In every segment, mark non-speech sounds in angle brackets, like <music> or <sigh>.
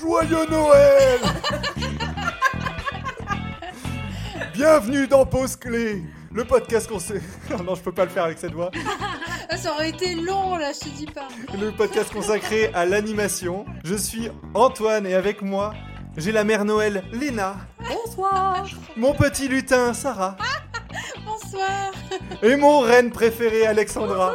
Joyeux Noël Bienvenue dans Pause Clé, le podcast qu'on sait. <laughs> non, je peux pas le faire avec cette voix. Ah, ça aurait été long là, je te dis pas. Le podcast consacré à l'animation. Je suis Antoine et avec moi, j'ai la mère Noël Léna, Bonsoir. mon petit lutin Sarah <laughs> Bonsoir. et mon reine préférée Alexandra.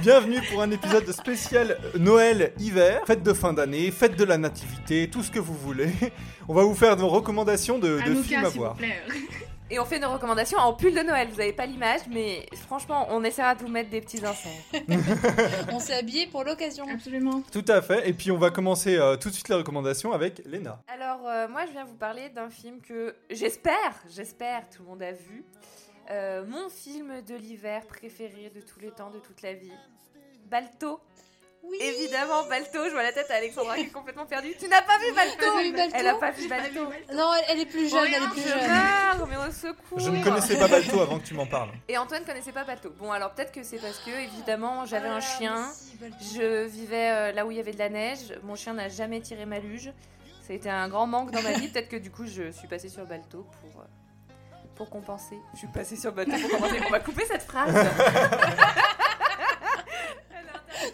Bienvenue pour un épisode spécial Noël-Hiver, fête de fin d'année, fête de la nativité, tout ce que vous voulez. <laughs> On va vous faire nos recommandations de, films à voir. Et on fait nos recommandations en pull de Noël. Vous avez pas l'image, mais franchement, on essaiera de vous mettre des petits inserts. <laughs> On s'est habillés pour l'occasion. Absolument. Tout à fait, et puis on va commencer euh, tout de suite les recommandations avec Léna. Alors, euh, moi, je viens vous parler d'un film que j'espère, j'espère, tout le monde a vu. Euh, mon film de l'hiver préféré de tous les temps, de toute la vie. Balto. Oui. Évidemment, Balto. Je vois la tête à Alexandra qui est complètement perdue. Tu n'as pas vu Balto T'as pas vu Balto Elle a pas vu Balto. Non, elle, est plus jeune, elle est plus jeune. meurs, mais au secours. Je ne connaissais pas Balto avant que tu m'en parles. Et Antoine connaissait pas Balto. Bon, alors peut-être que c'est parce que, évidemment, j'avais Ah, un chien. si, Balto. Je vivais euh, là où il y avait de la neige. Mon chien n'a jamais tiré ma luge. Ça a été un grand manque dans ma vie. Peut-être que du coup, je suis passée sur Balto pour, euh, pour compenser. Je suis passée sur Balto pour compenser. On va couper cette phrase. <laughs>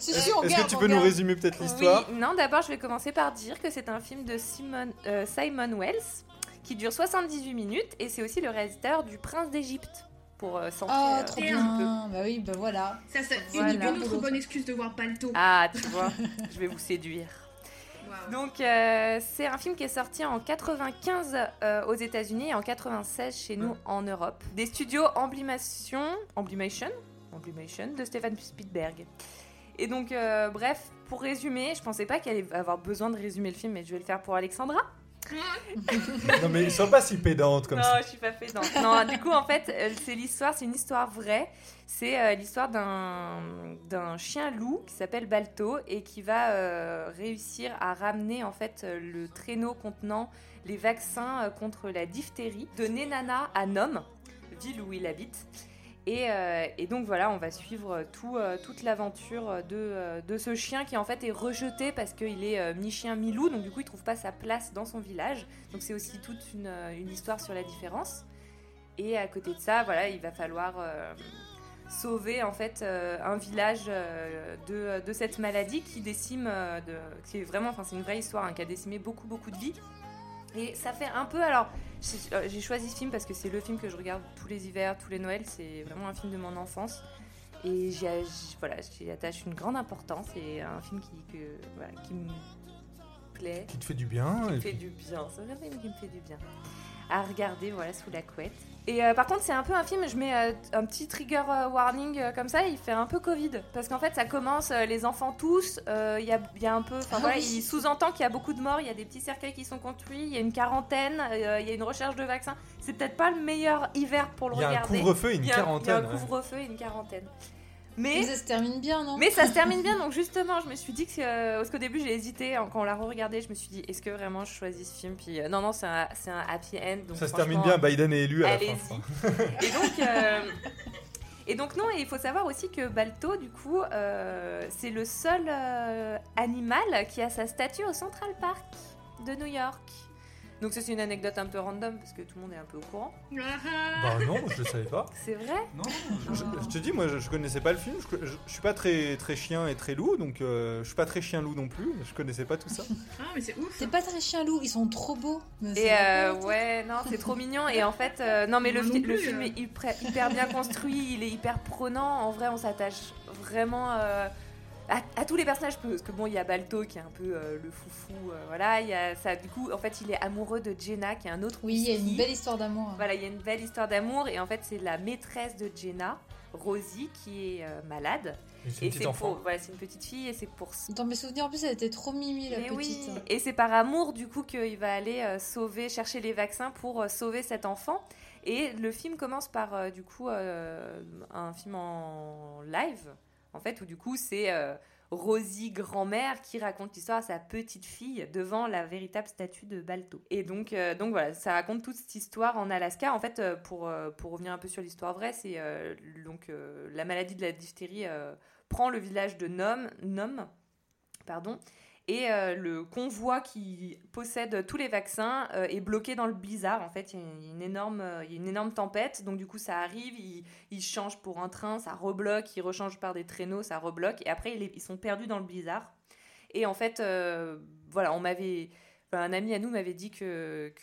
Si, si, on Est-ce que tu peux nous résumer peut-être l'histoire Oui, non, d'abord, je vais commencer par dire que c'est un film de Simon, euh, Simon Wells qui dure 78 minutes et c'est aussi le réalisateur du Prince d'Égypte. Pour euh, centrer Ah, euh, trop un bien. peu. Bah oui, bah voilà. Ça, c'est Voilà. une, une autre bonne excuse de voir Balto. Ah, tu vois, je vais vous séduire. Donc, euh, c'est un film qui est sorti en 95 euh, aux États-Unis et en 96 chez nous en Europe. Des studios Emblimation, Emblimation, Emblimation de Stephen Spielberg. Et donc, euh, bref, pour résumer, je pensais pas qu'elle allait avoir besoin de résumer le film, mais je vais le faire pour Alexandra. Non mais sois pas si pédante comme non, ça. je suis pas pédante. Non, du coup, en fait, euh, c'est l'histoire, c'est une histoire vraie. C'est euh, l'histoire d'un d'un chien loup qui s'appelle Balto et qui va euh, réussir à ramener en fait le traîneau contenant les vaccins contre la diphtérie de Nenana à Nome, ville où il habite. Et, euh, et donc voilà, on va suivre euh, toute l'aventure de, euh, de ce chien qui en fait est rejeté parce qu'il est mi-chien, mi-loup, donc du coup il trouve pas sa place dans son village. Donc c'est aussi toute une, histoire sur la différence. Et à côté de ça, voilà, il va falloir sauver en fait un village de, cette maladie qui décime, qui est vraiment, enfin c'est une vraie histoire, hein, qui a décimé beaucoup beaucoup de vies. Et ça fait un peu, alors j'ai euh, j'ai choisi ce film parce que c'est le film que je regarde tous les hivers, tous les Noëls, c'est vraiment un film de mon enfance. Et j'y voilà, attache une grande importance et un film qui, que, voilà, qui me plaît Qui te fait du bien. qui me fait puis- du bien. C'est un film qui me fait du bien. À regarder, voilà, sous la couette. Et euh, par contre, c'est un peu un film, je mets euh, un petit trigger euh, warning euh, comme ça, il fait un peu Covid. Parce qu'en fait, ça commence, euh, les enfants tous, euh, il y, a, il y a un peu. Enfin Ah voilà, oui. il sous-entend qu'il y a beaucoup de morts, il y a des petits cercueils qui sont construits, il y a une quarantaine, euh, il y a une recherche de vaccins. C'est peut-être pas le meilleur hiver pour le Il y a un regarder. couvre-feu et une Il y a un- Il y a quarantaine. un ouais. couvre-feu et une quarantaine. Mais Mais ça se termine bien, non? Mais ça se termine bien, donc justement, je me suis dit que. euh, parce qu'au début, j'ai hésité, hein, quand on l'a re-regardé, je me suis dit, est-ce que vraiment je choisis ce film? Puis euh, non, non, c'est un, c'est un happy end. Donc Ça se termine bien, Biden est élu à la fin. Allez-y. <laughs> Et donc. euh, Et donc non, et il faut savoir aussi que Balto, du coup, euh, c'est le seul euh, animal qui a sa statue au Central Park de New York. Donc ça c'est une anecdote un peu random parce que tout le monde est un peu au courant. Ah, Bah non, je le savais pas. C'est vrai? Non, je, je te dis, moi je, je connaissais pas le film. Je, je- je suis pas très, très chien et très loup, donc euh, je suis pas très chien loup non plus. Je connaissais pas tout ça. Ah, mais c'est ouf. C'est pas très chien loup, ils sont trop beaux. Et c'est- euh, ouais, non, c'est trop mignon. Et <laughs> en fait, euh, non, mais le, fi- le film euh. est hyper, hyper bien construit, il est hyper prenant. En vrai, on s'attache vraiment euh, à, à tous les personnages. Parce que bon, il y a Balto qui est un peu euh, le foufou. euh, voilà, il y a ça. Du coup, en fait, il est amoureux de Jenna, qui est un autre. Oui, il y a une belle histoire d'amour. hein. Voilà, il y a une belle histoire d'amour. Et en fait, c'est la maîtresse de Jenna, Rosie, qui est euh, malade. Et C'est Et pour, voilà, c'est une petite fille, et c'est pour Dans mes souvenirs, en plus, elle était trop mimi, la petite. oui, et c'est par amour du coup qu'il va aller euh, sauver, chercher les vaccins pour euh, sauver cet enfant. Et le film commence par euh, du coup euh, un film en live, en fait, où du coup c'est euh, Rosie grand-mère qui raconte l'histoire à sa petite fille devant la véritable statue de Balto. Et donc, euh, donc voilà, ça raconte toute cette histoire en Alaska. En fait, euh, pour, pour revenir un peu sur l'histoire vraie, c'est donc la maladie de la diphtérie prend le village de Nome, Nome Pardon. Et euh, le convoi qui possède tous les vaccins euh, est bloqué dans le blizzard. En fait, il y a une énorme, euh, il y a une énorme tempête. Donc, du coup, ça arrive, ils, changent pour un train, ça rebloque, ils rechangent par des traîneaux, ça rebloque. Et après, ils, sont perdus dans le blizzard. Et en fait, voilà, on m'avait. un ami à nous m'avait dit que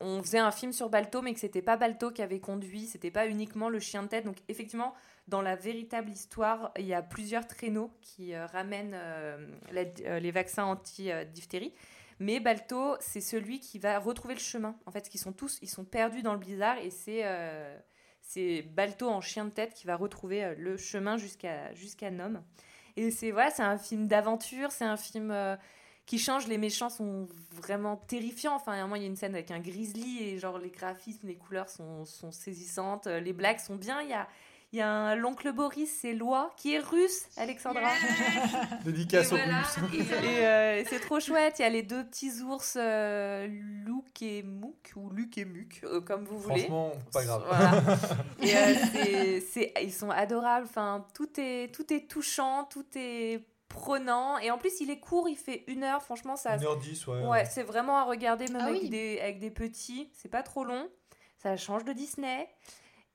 on faisait un film sur Balto, mais que c'était pas Balto qui avait conduit, c'était pas uniquement le chien de tête. Donc effectivement, dans la véritable histoire, il y a plusieurs traîneaux qui euh, ramènent euh, euh, les vaccins anti-diphtérie. Mais Balto, c'est celui qui va retrouver le chemin. En fait, qu'ils sont tous, ils sont perdus dans le blizzard et c'est c'est Balto en chien de tête qui va retrouver le chemin jusqu'à jusqu'à Nome. Et c'est voilà, c'est un film d'aventure, c'est un film qui change. Les méchants sont vraiment terrifiants. Enfin, à un moment, il y a une scène avec un grizzly et genre les graphismes, les couleurs sont, sont saisissantes. Les blagues sont bien. Il y a, il y a l'oncle Boris, c'est Loi, qui est russe, Alexandra. <laughs> Dédicace aux Russes. Et, euh, c'est trop chouette. Il y a les deux petits ours, euh, Luke et Mouk, ou Luc et Muc, euh, comme vous voulez. Franchement, pas grave. <laughs> et, c'est, ils sont adorables. Enfin, tout est, tout est touchant, tout est prenant. Et en plus, il est court, il fait une heure. Franchement, ça. Une heure dix, ouais. Ouais, c'est vraiment à regarder, même ah avec, des, avec des petits. C'est pas trop long. Ça change de Disney.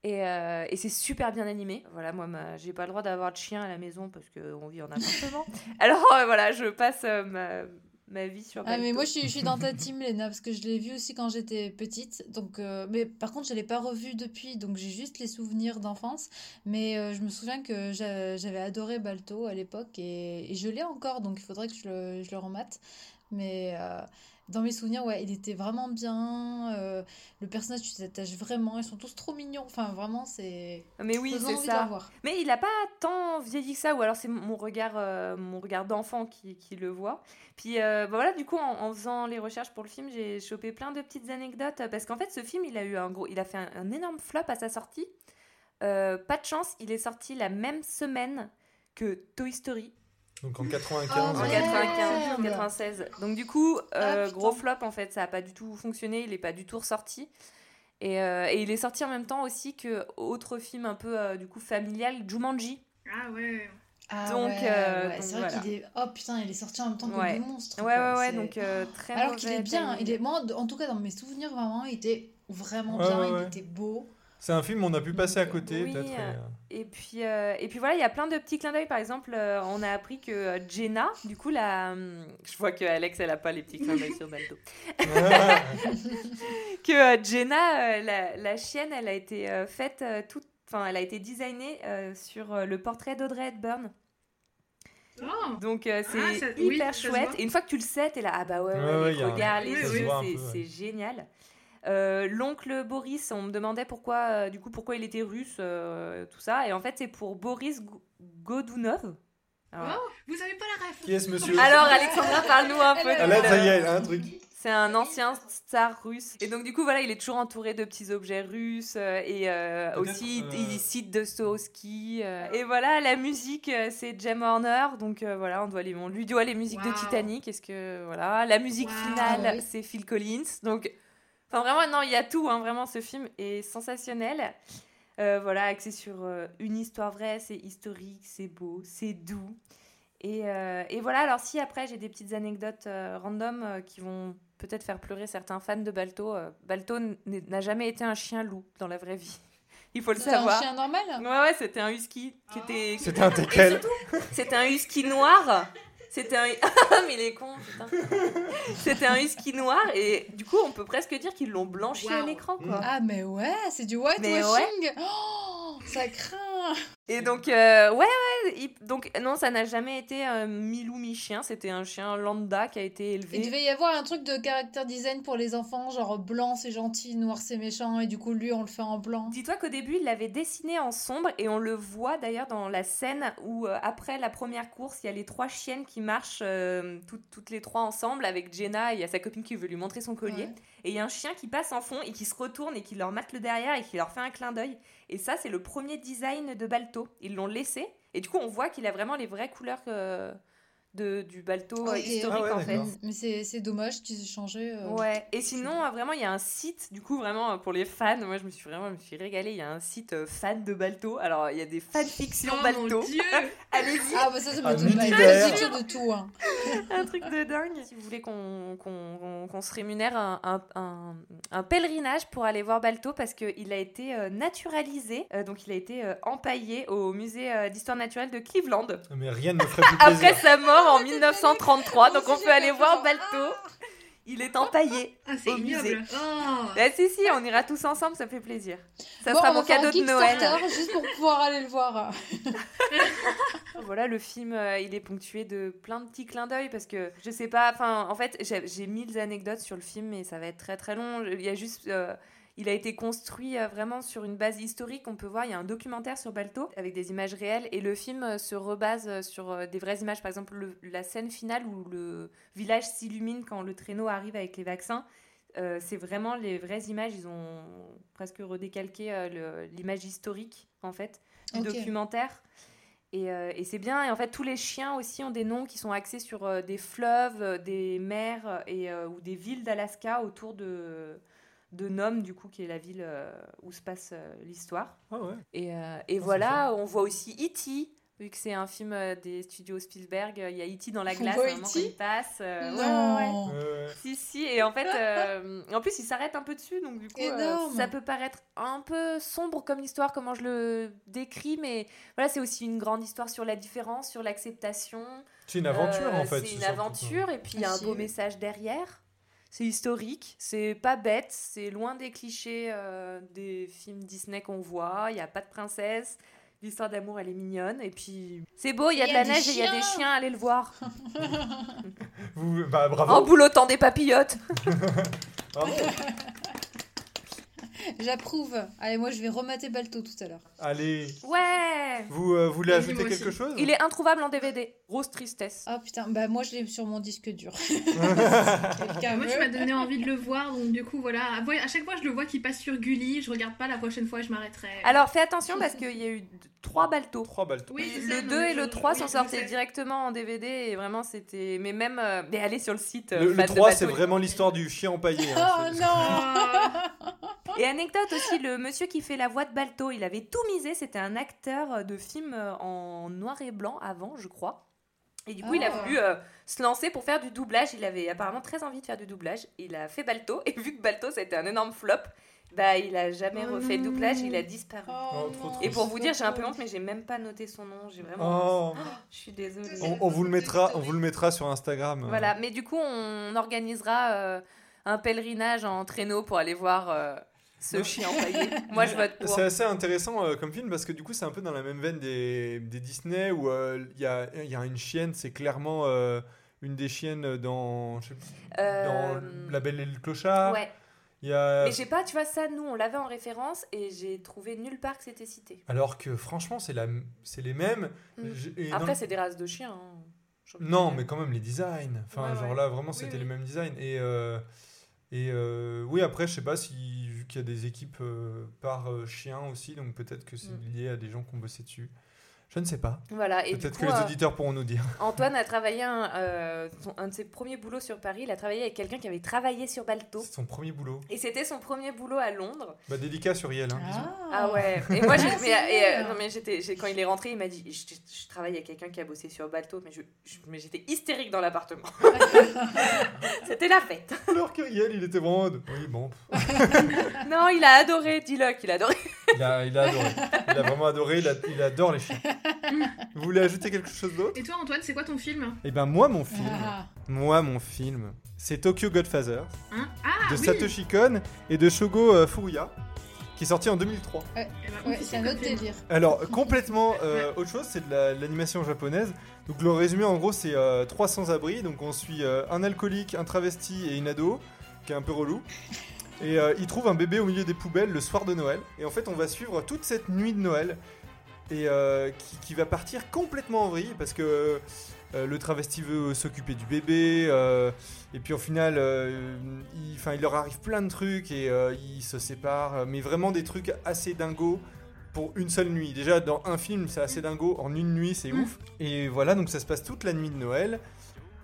Euh, et, c'est super bien animé. Voilà, moi, j'ai pas le droit d'avoir de chien à la maison parce qu'on vit en appartement. <laughs> Alors euh, voilà, je passe euh, ma, ma, vie sur. Ah, mais moi, je suis, je suis dans ta <laughs> team, Léna, parce que je l'ai vu aussi quand j'étais petite. Donc, mais par contre, je l'ai pas revu depuis, donc j'ai juste les souvenirs d'enfance. Mais je me souviens que j'avais adoré Balto à l'époque et, et, je l'ai encore, donc il faudrait que je le, je le remate. Mais dans mes souvenirs, ouais, il était vraiment bien. Euh, le personnage, tu t'attaches vraiment. Ils sont tous trop mignons. Enfin, vraiment, c'est. Mais oui, c'est ça. Mais il a pas tant vieilli que ça, ou alors c'est mon regard, euh, mon regard d'enfant qui, qui, le voit. Puis euh, bah voilà, du coup, en, faisant les recherches pour le film, j'ai chopé plein de petites anecdotes parce qu'en fait, ce film, il a eu un gros, il a fait un, énorme flop à sa sortie. pas de chance, il est sorti la même semaine que Toy Story. Donc en 95. en 95, 96. Donc du coup, euh, ah, gros flop en fait, ça n'a pas du tout fonctionné, il n'est pas du tout ressorti. Et, euh, et, il est sorti en même temps aussi que autre film un peu euh, du coup familial, Jumanji. Ah ouais. Ah donc, ouais, c'est vrai qu'il est. Oh putain, il est sorti en même temps que ouais. le monstre. Ouais, ouais, ouais, donc très Alors qu'il est bien. Il est... Moi, en tout cas, dans mes souvenirs, vraiment, il était vraiment bien, il était beau. C'est un film on a pu passer à côté, peut-être. Euh, et, puis, euh, et puis voilà, il y a plein de petits clins d'œil. Par exemple, euh, on a appris que Jenna, du coup, la... je vois que Alex, elle a pas les petits clins d'œil sur Balto. <laughs> que Jenna, la, la, chienne, elle a été faite toute. Enfin, elle a été designée sur le portrait d'Audrey Hepburn. Oh. Donc c'est ah, hyper chouette. et une fois que tu le sais, t'es là, ah bah ouais, ouais, les regards, les yeux, c'est génial. Euh, l'oncle Boris, on me demandait pourquoi, euh, du coup, pourquoi il était russe, euh, tout ça. Et en fait, c'est pour Boris Godunov. Oh, vous avez pas la ref Qui est ce monsieur Alors, Alexandra, parle-nous un peu. Ah, là, ça y est, un truc. C'est un ancien star russe. Et donc, du coup, voilà, il est toujours entouré de petits objets russes. et aussi, il cite Dostoevsky. et voilà, la musique, c'est Jem Horner. Donc, voilà, on, doit les, on lui doit les musiques de Titanic. Est-ce que, voilà, la musique finale, c'est Phil Collins. Donc, Enfin, vraiment, non, il y a tout. Hein, vraiment, ce film est sensationnel. Euh, voilà, axé sur euh, une histoire vraie, c'est historique, c'est beau, c'est doux. Et, euh, et, voilà, alors si après j'ai des petites anecdotes random qui vont peut-être faire pleurer certains fans de Balto, Balto n'a jamais été un chien loup dans la vraie vie. <laughs> Il faut le savoir. C'était un chien normal? Ouais, ouais, c'était un husky qui était. C'était un teckel. C'était un husky noir c'était un. <laughs> mais il est con, putain. <laughs> C'était un husky noir et du coup, on peut presque dire qu'ils l'ont blanchi à l'écran, quoi. Ah, mais ouais, c'est du whitewashing. Oh, ça craint. Et donc, euh, ouais, ouais. Donc, non, ça n'a jamais été un mi-loup, mi-chien. C'était un chien lambda qui a été élevé. Il devait y avoir un truc de caractère design pour les enfants, genre blanc c'est gentil, noir c'est méchant, et du coup, lui, on le fait en blanc. Dis-toi qu'au début, il l'avait dessiné en sombre, et on le voit d'ailleurs dans la scène où, euh, après la première course, il y a les trois chiennes qui marchent euh, toutes, les trois ensemble avec Jenna, et il y a sa copine qui veut lui montrer son collier. Et il y a un chien qui passe en fond et qui se retourne et qui leur mate le derrière et qui leur fait un clin d'œil. Et ça, c'est le premier design de Balto. Ils l'ont laissé. Et du coup, on voit qu'il a vraiment les vraies couleurs de, du balto historique Ah ouais, en fait. Mais c'est c'est dommage qu'ils aient changé. euh. Ouais, et sinon, euh, vraiment, il y a un site, du coup, vraiment, euh, pour les fans, moi, je me suis vraiment je me suis régalée, il y a un site euh, fan de Balto, alors, il y a des fanfictions Oh Balto, mon dieu <laughs> allez-y, Ah bah ça, ça donne univers. de tout. Hein. <laughs> un truc de dingue. Si vous voulez qu'on qu'on- qu'on- qu'on se rémunère un, un- un- un pèlerinage pour aller voir Balto, parce qu'il a été euh, naturalisé, euh, donc il a été euh, empaillé au musée euh, d'histoire naturelle de Cleveland. Mais rien ne me ferait plus Après plaisir. sa mort en 1933, donc on peut aller voir Balto. Il est empaillé. Ah, c'est Au musée. Oh Bah, si, si, on ira tous ensemble, ça fait plaisir. Ça Bon, sera on mon cadeau de Noël. Juste pour pouvoir aller le voir. <laughs> Voilà, le film, euh, il est ponctué de plein de petits clins d'œil parce que je sais pas, enfin, en fait, j'ai j'ai mille anecdotes sur le film, mais ça va être très très long. Il y a juste. euh, il a été construit euh, vraiment sur une base historique. On peut voir, il y a un documentaire sur Balto avec des images réelles et le film euh, se rebase euh, sur des vraies images. Par exemple, le- la scène finale où le village s'illumine quand le traîneau arrive avec les vaccins. euh, c'est vraiment les vraies images. Ils ont presque redécalqué euh, l'image historique en fait du documentaire. Et, euh, et c'est bien. Et en fait, tous les chiens aussi ont des noms qui sont axés sur des fleuves, des mers et, ou des villes d'Alaska autour de, de Nome, du coup, qui est la ville euh, où se passe euh, l'histoire. Ah ouais. Et, euh, et Ah, voilà, on voit aussi E.T., vu que c'est un film euh, des studios Spielberg. Il y a E.T. dans la On glace, voit vraiment, E.T.? quand il passe. euh, ouais, non. ouais, ouais. Euh, Si, si, et en fait, euh, en plus, il s'arrête un peu dessus, donc du coup, euh, ça peut paraître un peu sombre comme histoire, comment je le décris, mais voilà, c'est aussi une grande histoire sur la différence, sur l'acceptation. c'est une aventure Euh, en fait. C'est une aventure, et puis il y a un beau message derrière. C'est historique, c'est pas bête, c'est loin des clichés euh, des films Disney qu'on voit. Il n'y a pas de princesse, l'histoire d'amour elle est mignonne, et puis c'est beau, il y a de y a la neige et il y a des chiens. chiens, allez le voir. Vous, bah, bravo. En boulotant des papillotes. <laughs> Bravo. J'approuve. Allez, moi je vais remater Balto tout à l'heure. Allez, Ouais vous euh, voulez ajouter quelque aussi. chose Il est introuvable en DVD. Grosse tristesse. Ah putain, bah moi je l'ai sur mon disque dur. <laughs> Moi, tu m'as donné envie de le voir, donc du coup, voilà. À chaque fois, je le vois qui passe sur Gulli. Je regarde pas, la prochaine fois, je m'arrêterai. Alors fais attention parce qu'il y a eu trois baltos. Trois balles. Oui, le non, 2 mais et le 3 oui, sont sortis directement en DVD et vraiment c'était. Mais même. euh, Mais allez sur le site. euh, Le, le fan de 3, c'est Balto. vraiment l'histoire du chien empaillé. hein. Oh non Ah, <laughs> Et anecdote aussi, le monsieur qui fait la voix de Balto, il avait tout misé. C'était un acteur de film euh, en noir et blanc avant, je crois. Et du coup, il a Ah. voulu euh, se lancer pour faire du doublage. Il avait apparemment très envie de faire du doublage. Il a fait Balto. Et vu que Balto, ça a été un énorme flop, bah, il a jamais Oh refait non. doublage. Il a disparu. Oh, Et pour vous dire, j'ai un peu honte, mais j'ai même pas noté son nom. J'ai vraiment. Oh. Je suis désolée. On, on vous le mettra, on vous le mettra sur Instagram. Voilà, mais du coup, on organisera euh, un pèlerinage en traîneau pour aller voir euh, ce chien empaillé. Moi, je <laughs> vote pour. C'est assez intéressant euh, comme film parce que du coup c'est un peu dans la même veine des, des Disney où euh, il y, a, y a une chienne, c'est clairement euh, une des chiennes dans, je sais pas, dans La Belle et le Clochard. Ouais, y a... mais j'ai pas, tu vois, ça, nous, on l'avait en référence et j'ai trouvé nulle part que c'était cité. Alors que franchement c'est les mêmes. Mm. Et Après, c'est des races de chiens. hein. Non mais quand même les designs. Enfin Ouais, genre ouais. là vraiment Oui, c'était oui. les mêmes designs et et euh, oui après je sais pas si vu qu'il y a des équipes euh, par euh, chien aussi donc peut-être que c'est Mm. lié à des gens qui ont bossé dessus. Je ne sais pas. Voilà, Peut-être que les euh, auditeurs pourront nous dire. <laughs> Antoine a travaillé un, euh, son- un de ses premiers boulots sur Paris. Il a travaillé avec quelqu'un qui avait travaillé sur Balto. C'est son premier boulot. Et c'était son premier boulot à Londres. Bah dédicace sur Yel. Hein, bisous. Ah ouais. Et moi, j'ai, Ah, mais, c'est et, euh, non, mais j'étais, quand il est rentré, il m'a dit, je, je travaille avec quelqu'un qui a bossé sur Balto, mais je, je- mais j'étais hystérique dans l'appartement. <laughs> C'était la fête. Alors que Yel, il était vraiment. de- Oui, bon. Non, il a adoré, dis-le qu'il a adoré. Il a, il a adoré. Il a vraiment adoré. Il, a- il adore les chiens. Vous voulez ajouter quelque chose d'autre? Et toi, Antoine, c'est quoi ton film? Eh ben moi, mon film. Ah. Moi, mon film. C'est Tokyo Godfather hein? Ah, de oui Satoshi Kon et de Shogo euh, Furuya, qui est sorti en 2003. Eh ben, Ouais, c'est un autre film. délire. Alors, complètement euh, autre chose, c'est de la- de l'animation japonaise. Donc, le résumé, en gros, c'est euh, 300 abris. Donc, on suit euh, un alcoolique, un travesti et une ado, qui est un peu relou. Et euh, ils trouvent un bébé au milieu des poubelles le soir de Noël. Et en fait, on va suivre toute cette nuit de Noël. Et euh, qui, qui va partir complètement en vrille parce que euh, le travesti veut s'occuper du bébé. euh, et puis, au final, il, il leur arrive plein de trucs et ils se séparent. Mais vraiment des trucs assez dingos pour une seule nuit. Déjà, dans un film, c'est assez dingo. En une nuit, c'est Mm. ouf. Et voilà, donc ça se passe toute la nuit de Noël.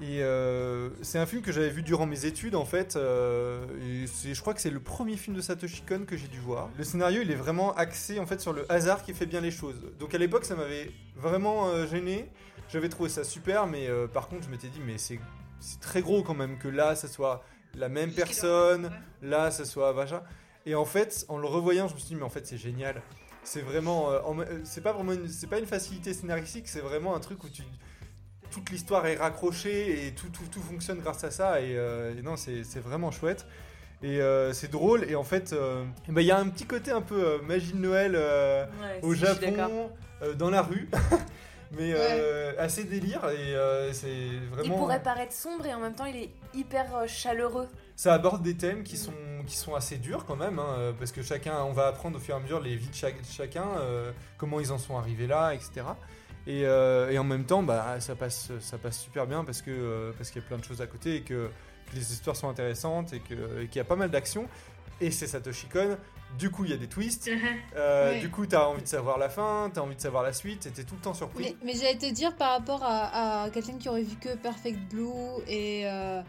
Et euh, c'est un film que j'avais vu durant mes études en fait. euh, et je crois que c'est le premier film de Satoshi Kon que j'ai dû voir. Le scénario il est vraiment axé en fait sur le hasard qui fait bien les choses. Donc à l'époque ça m'avait vraiment euh, gêné. J'avais trouvé ça super, mais par contre je m'étais dit mais c'est très gros quand même que là ça soit la même personne, là ça soit machin. Et en fait en le revoyant je me suis dit mais en fait c'est génial. C'est vraiment, en- c'est pas vraiment, une- c'est pas une facilité scénaristique, c'est vraiment un truc où tu toute l'histoire est raccrochée et tout, tout, tout fonctionne grâce à ça. Et, euh, et non, c'est vraiment chouette. Et euh, c'est drôle. Et en fait, euh, eh ben, il y a un petit côté un peu magie de Noël Ouais, au. Japon, dans la rue. <laughs> Mais assez délire. Et c'est Il vraiment. pourrait paraître sombre et en même temps il est hyper chaleureux. Ça aborde des thèmes qui sont, qui sont assez durs quand même, hein, parce que chacun, on va apprendre au fur et à mesure les vies de chaque- chacun, comment ils en sont arrivés là, etc. Et, euh, et en même temps, bah, ça, passe, ça passe super bien parce que euh, parce qu'il y a plein de choses à côté et que, que les histoires sont intéressantes et qu'il y a pas mal d'action. Et c'est Satoshi Kon. Du coup, il y a des twists. Euh, Ouais. Du coup, tu as envie de savoir la fin, tu as envie de savoir la suite, t'es tout le temps surpris. Mais, mais j'allais te dire par rapport à, à quelqu'un qui aurait vu que Perfect Blue et, euh,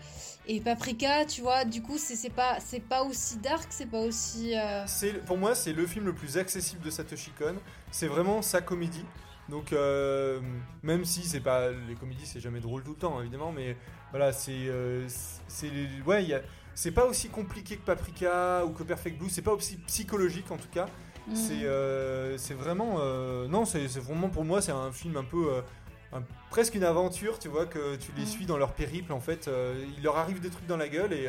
et Paprika, tu vois, du coup, c'est pas, c'est pas aussi dark, c'est pas aussi. euh, pour moi c'est le film le plus accessible de Satoshi Kon. C'est vraiment sa comédie. Donc euh, même si c'est pas les comédies c'est jamais drôle tout le temps évidemment, mais voilà c'est euh, c'est ouais c'est pas aussi compliqué que Paprika ou que Perfect Blue. C'est pas aussi psychologique en tout cas. C'est euh, c'est vraiment euh, non c'est vraiment pour moi c'est un film un peu un- presque une aventure tu vois que tu les Mm. suis dans leur périple en fait il leur arrive des trucs dans la gueule et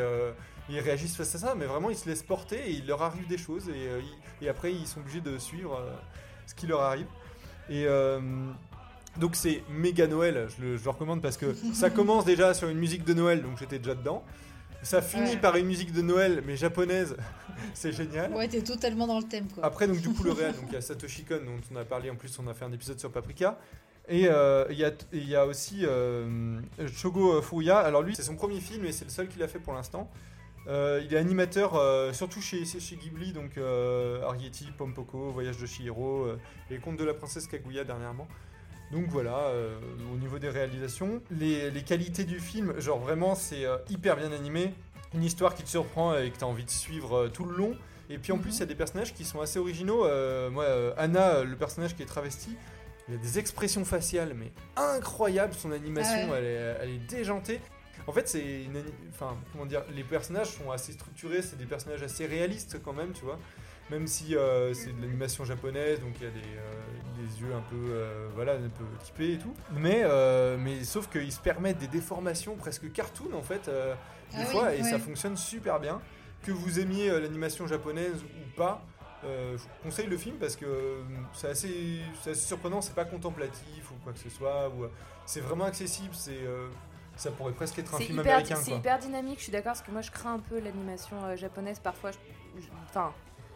ils réagissent face à ça mais vraiment ils se laissent porter et il leur arrive des choses et, et après ils sont obligés de suivre ce qui leur arrive et euh, donc c'est méga Noël je le, je le recommande parce que ça <laughs> commence déjà sur une musique de Noël donc j'étais déjà dedans ça finit Ouais. par une musique de Noël mais japonaise <laughs> c'est génial Ouais, t'es totalement dans le thème, quoi. après, donc, du coup, le réel, donc il y a Satoshi Kon, dont on a parlé en plus, on a fait un épisode sur Paprika. Et euh, il y, a, il y a aussi euh, Shogo Furuya. Alors, lui, c'est son premier film et c'est le seul qu'il a fait pour l'instant. Euh, il est animateur euh, surtout chez, chez Ghibli, donc euh, Arrietty, Pompoko, Voyage de Chihiro euh, et Conte de la princesse Kaguya dernièrement. Donc voilà, au niveau des réalisations, les, les qualités du film, genre vraiment c'est hyper bien animé, une histoire qui te surprend et que tu as envie de suivre tout le long. Et puis en plus, il y a des personnages qui sont assez originaux. Moi, Anna, le personnage qui est travesti, il a des expressions faciales, mais incroyables. Son animation, Ah ouais. elle, est, elle est déjantée. En fait, c'est une, enfin, comment dire, les personnages sont assez structurés. C'est des personnages assez réalistes quand même, tu vois. Même si euh, c'est de l'animation japonaise, donc il y a des, euh, des yeux un peu, euh, voilà, un peu typés et tout. Mais, mais sauf qu'ils se permettent des déformations presque cartoon en fait, des Ah oui, fois, et ouais. ça fonctionne super bien. Que vous aimiez l'animation japonaise ou pas, euh, je vous conseille le film parce que euh, c'est assez, c'est assez surprenant. C'est pas contemplatif ou quoi que ce soit. Ou, euh, c'est vraiment accessible. C'est, euh, ça pourrait presque être un film hyper, américain. c'est hyper dynamique, je suis d'accord, parce que moi je crains un peu l'animation euh, japonaise parfois. Enfin,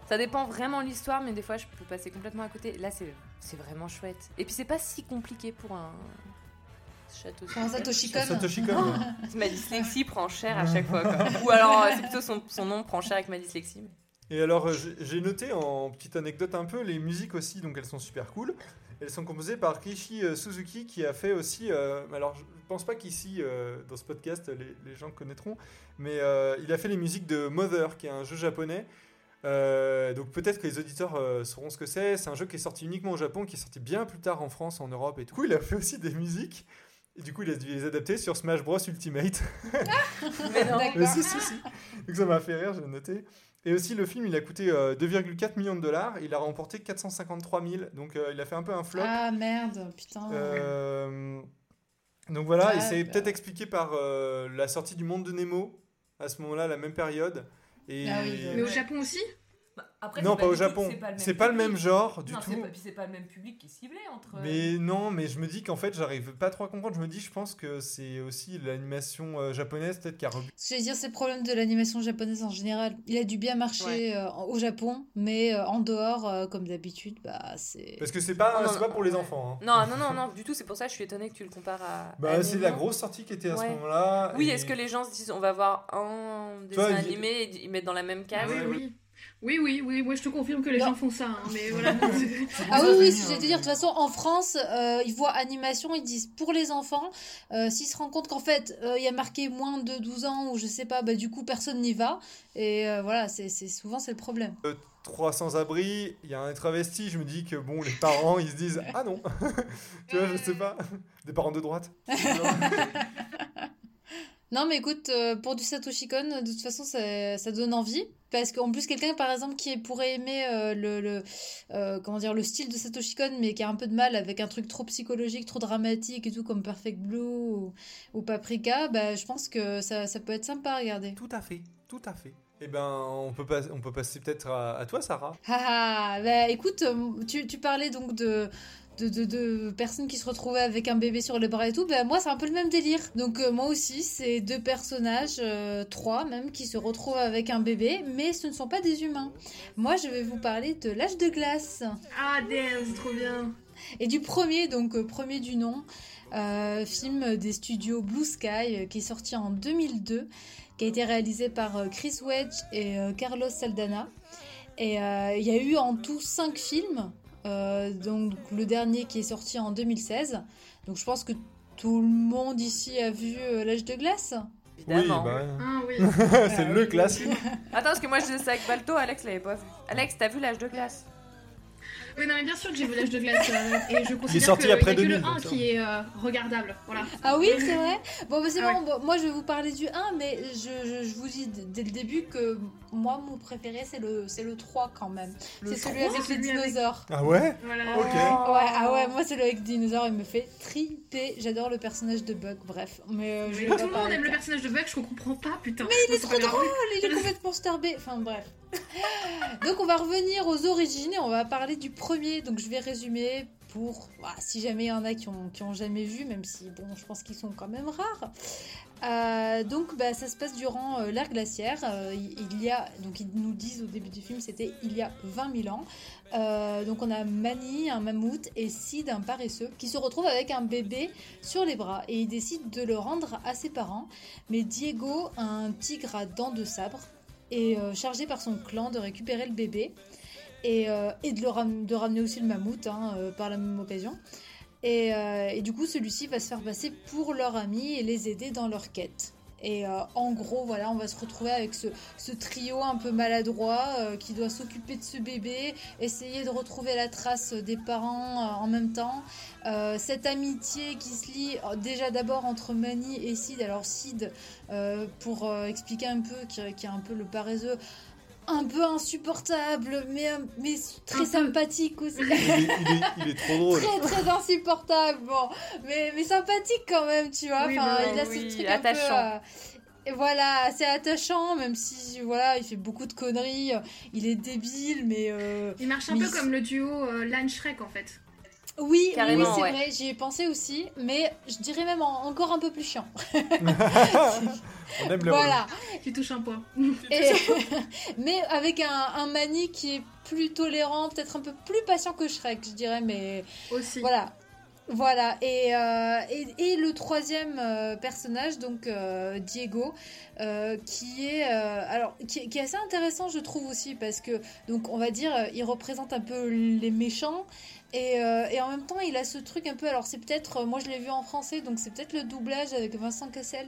ça dépend vraiment de l'histoire, mais des fois je peux passer complètement à côté. Là, c'est c'est vraiment chouette. Et puis c'est pas si compliqué pour un château. Un Satoshi Kon. Satoshi Kon. ouais. <laughs> Ma dyslexie prend cher à chaque fois. quoi. <laughs> Ou alors, euh, c'est plutôt son, son nom prend cher avec ma dyslexie. mais- Et alors, euh, j'ai- j'ai noté en petite anecdote un peu les musiques aussi, donc elles sont super cool. Elles sont composées par Kishi euh, Suzuki qui a fait aussi. euh, alors, je pense pas qu'ici, euh, dans ce podcast, les, les gens connaîtront, mais euh, il a fait les musiques de Mother, qui est un jeu japonais. Donc peut-être que les auditeurs sauront ce que c'est. C'est un jeu qui est sorti uniquement au Japon, qui est sorti bien plus tard en France, en Europe et tout. Du coup, il a fait aussi des musiques. Et du coup, il a dû les adapter sur Smash Bros Ultimate. <laughs> Mais non. Mais si, si, si. Donc ça m'a fait rire, j'ai noté. Et aussi, le film, il a coûté euh, 2,4 millions de dollars. Il a remporté 453 000. Donc euh, il a fait un peu un flop. Ah merde, putain. Euh, donc voilà, et c'est bah. peut-être expliqué par euh, la sortie du monde de Nemo, à ce moment-là, la même période. Et... Ah oui, Mais au. Japon aussi? Après, non, pas au Japon. C'est pas le même public. genre du Non, tout. pas- c'est pas le même public qui est ciblé entre. Mais non, mais je me dis qu'en fait, j'arrive pas trop à comprendre. Je me dis, je pense que c'est aussi l'animation euh, japonaise, peut-être qui a rebu- Ce que j'allais dire, c'est le problème de l'animation japonaise en général. Il a dû bien marcher euh, au Japon, mais euh, en dehors, euh, comme d'habitude, bah c'est. Parce que c'est pas, Non, non, c'est pas pour les enfants. hein. Non, non, <laughs> non, non, du tout. C'est pour ça que je suis étonnée que tu le compares à. Bah, c'est la grosse sortie qui était à ce moment-là. Oui, et- est-ce que les gens se disent on va voir un dessin il- animé et ils mettent dans la même case? Oui, oui. Oui, oui, oui, moi je te confirme que les gens font ça, hein, mais <laughs> voilà. ah oui, <laughs> oui, je vais te dire, de toute façon, en France, euh, ils voient animation, ils disent pour les enfants, euh, s'ils se rendent compte qu'en fait, euh, il y a marqué moins de 12 ans, ou je sais pas, bah du coup, personne n'y va, et voilà, c'est souvent c'est le problème. 300 abris, il y a un travesti, je me dis que bon, les parents, ils se disent, ah non, <laughs> tu vois, je sais pas, des parents de droite. Non, mais écoute, euh, pour du Satoshi Kon, de toute façon, ça, ça donne envie. Parce qu'en plus, quelqu'un, par exemple, qui pourrait aimer euh, le, le euh, comment dire, le style de Satoshi Kon, mais qui a un peu de mal avec un truc trop psychologique, trop dramatique et tout, comme Perfect Blue ou, Paprika, bah, je pense que ça, ça, peut être sympa à regarder. Tout à fait, tout à fait. Eh ben, on peut, pas, on peut passer peut-être à, à, toi, Sarah. Ah, ah, bah, écoute, tu, tu parlais donc de, de, personnes qui se retrouvaient avec un bébé sur les bras et tout, ben moi c'est un peu le même délire. Donc euh, moi aussi, c'est deux personnages, euh, trois même, qui se retrouvent avec un bébé, mais ce ne sont pas des humains. Moi je vais vous parler de l'âge de glace. Ah damn, c'est trop bien. Et du premier, donc euh, premier du nom, film des studios Blue Sky, qui est sorti en 2002, qui a été réalisé par Chris Wedge et Carlos Saldana. Et il y a eu en tout cinq films. Euh, donc le dernier qui est sorti en 2016. Donc je pense que tout le monde ici a vu euh, L'âge de glace. Évidemment. Oui, bah... ah, oui. <laughs> c'est le classique. <laughs> Attends, parce que moi je disais ça avec Balto, Alex l'avait pas vu. Alex, t'as vu L'âge de glace? Oui, non, mais bien sûr que j'ai vu l'âge de glace. Euh, et je considère il est sorti que après y a que le 1 qui est euh, regardable. Voilà. Ah oui, c'est vrai? Bon, bah, c'est ah bon, moi je vais vous parler du 1, mais je, je, vous dis dès le début que moi, mon préféré, c'est le, le 3 quand même. C'est celui avec les dinosaures. Ah ouais? Voilà. Ok. Ouais, ah ouais, moi c'est le avec les dinosaures, il me fait triper. J'adore le personnage de Buck, bref. Mais, euh, tout le monde aime le personnage de Buck, je comprends pas, putain. Mais il est trop drôle, il est complètement starbé. Enfin bref. Donc on va revenir aux origines et on va parler du premier. Donc je vais résumer pour bah, si jamais il y en a qui ont, jamais vu, même si je pense qu'ils sont quand même rares. Euh, donc bah, ça se passe durant euh, l'ère glaciaire. Euh, il y a donc ils nous disent au début du film c'était il y a 20 000 ans. donc on a Manny, un mammouth et Sid, un paresseux, qui se retrouvent avec un bébé sur les bras et ils décident de le rendre à ses parents. Mais Diego, un tigre à dents de sabre, est euh, chargé par son clan de récupérer le bébé et, euh, et de, ramener aussi le mammouth hein, euh, par la même occasion. Et, et du coup, celui-ci va se faire passer pour leur ami et les aider dans leur quête. Et en gros, voilà, on va se retrouver avec ce, trio un peu maladroit qui doit s'occuper de ce bébé, essayer de retrouver la trace des parents en même temps. cette amitié qui se lie déjà d'abord entre Manny et Sid. Alors Sid, euh, pour euh, expliquer un peu, qui, est un peu le paresseux, un peu insupportable, mais, euh, mais très sympathique aussi. Il est, trop drôle. très très insupportable, bon, mais, mais sympathique quand même, tu vois. enfin, bah il a ce truc attachant. un peu. voilà, c'est attachant, même si voilà, il fait beaucoup de conneries, il est débile, mais. il marche un peu comme le duo Lan Shrek en fait. Oui, c'est vrai, j'y ai pensé aussi, mais je dirais même encore un peu plus chiant. <laughs> On aime le Voilà. Tu touches un point. <laughs> <laughs> mais avec un, un Mani qui est plus tolérant, peut-être un peu plus patient que Shrek, je dirais, mais. Aussi. Voilà. Voilà, et, euh, et, le troisième euh, personnage, donc euh, Diego, qui est alors qui, qui, est assez intéressant, je trouve aussi, parce que donc on va dire, il représente un peu les méchants, et, et, en même temps, il a ce truc un peu. Alors, c'est peut-être. Moi, je l'ai vu en français, donc c'est peut-être le doublage avec Vincent Cassel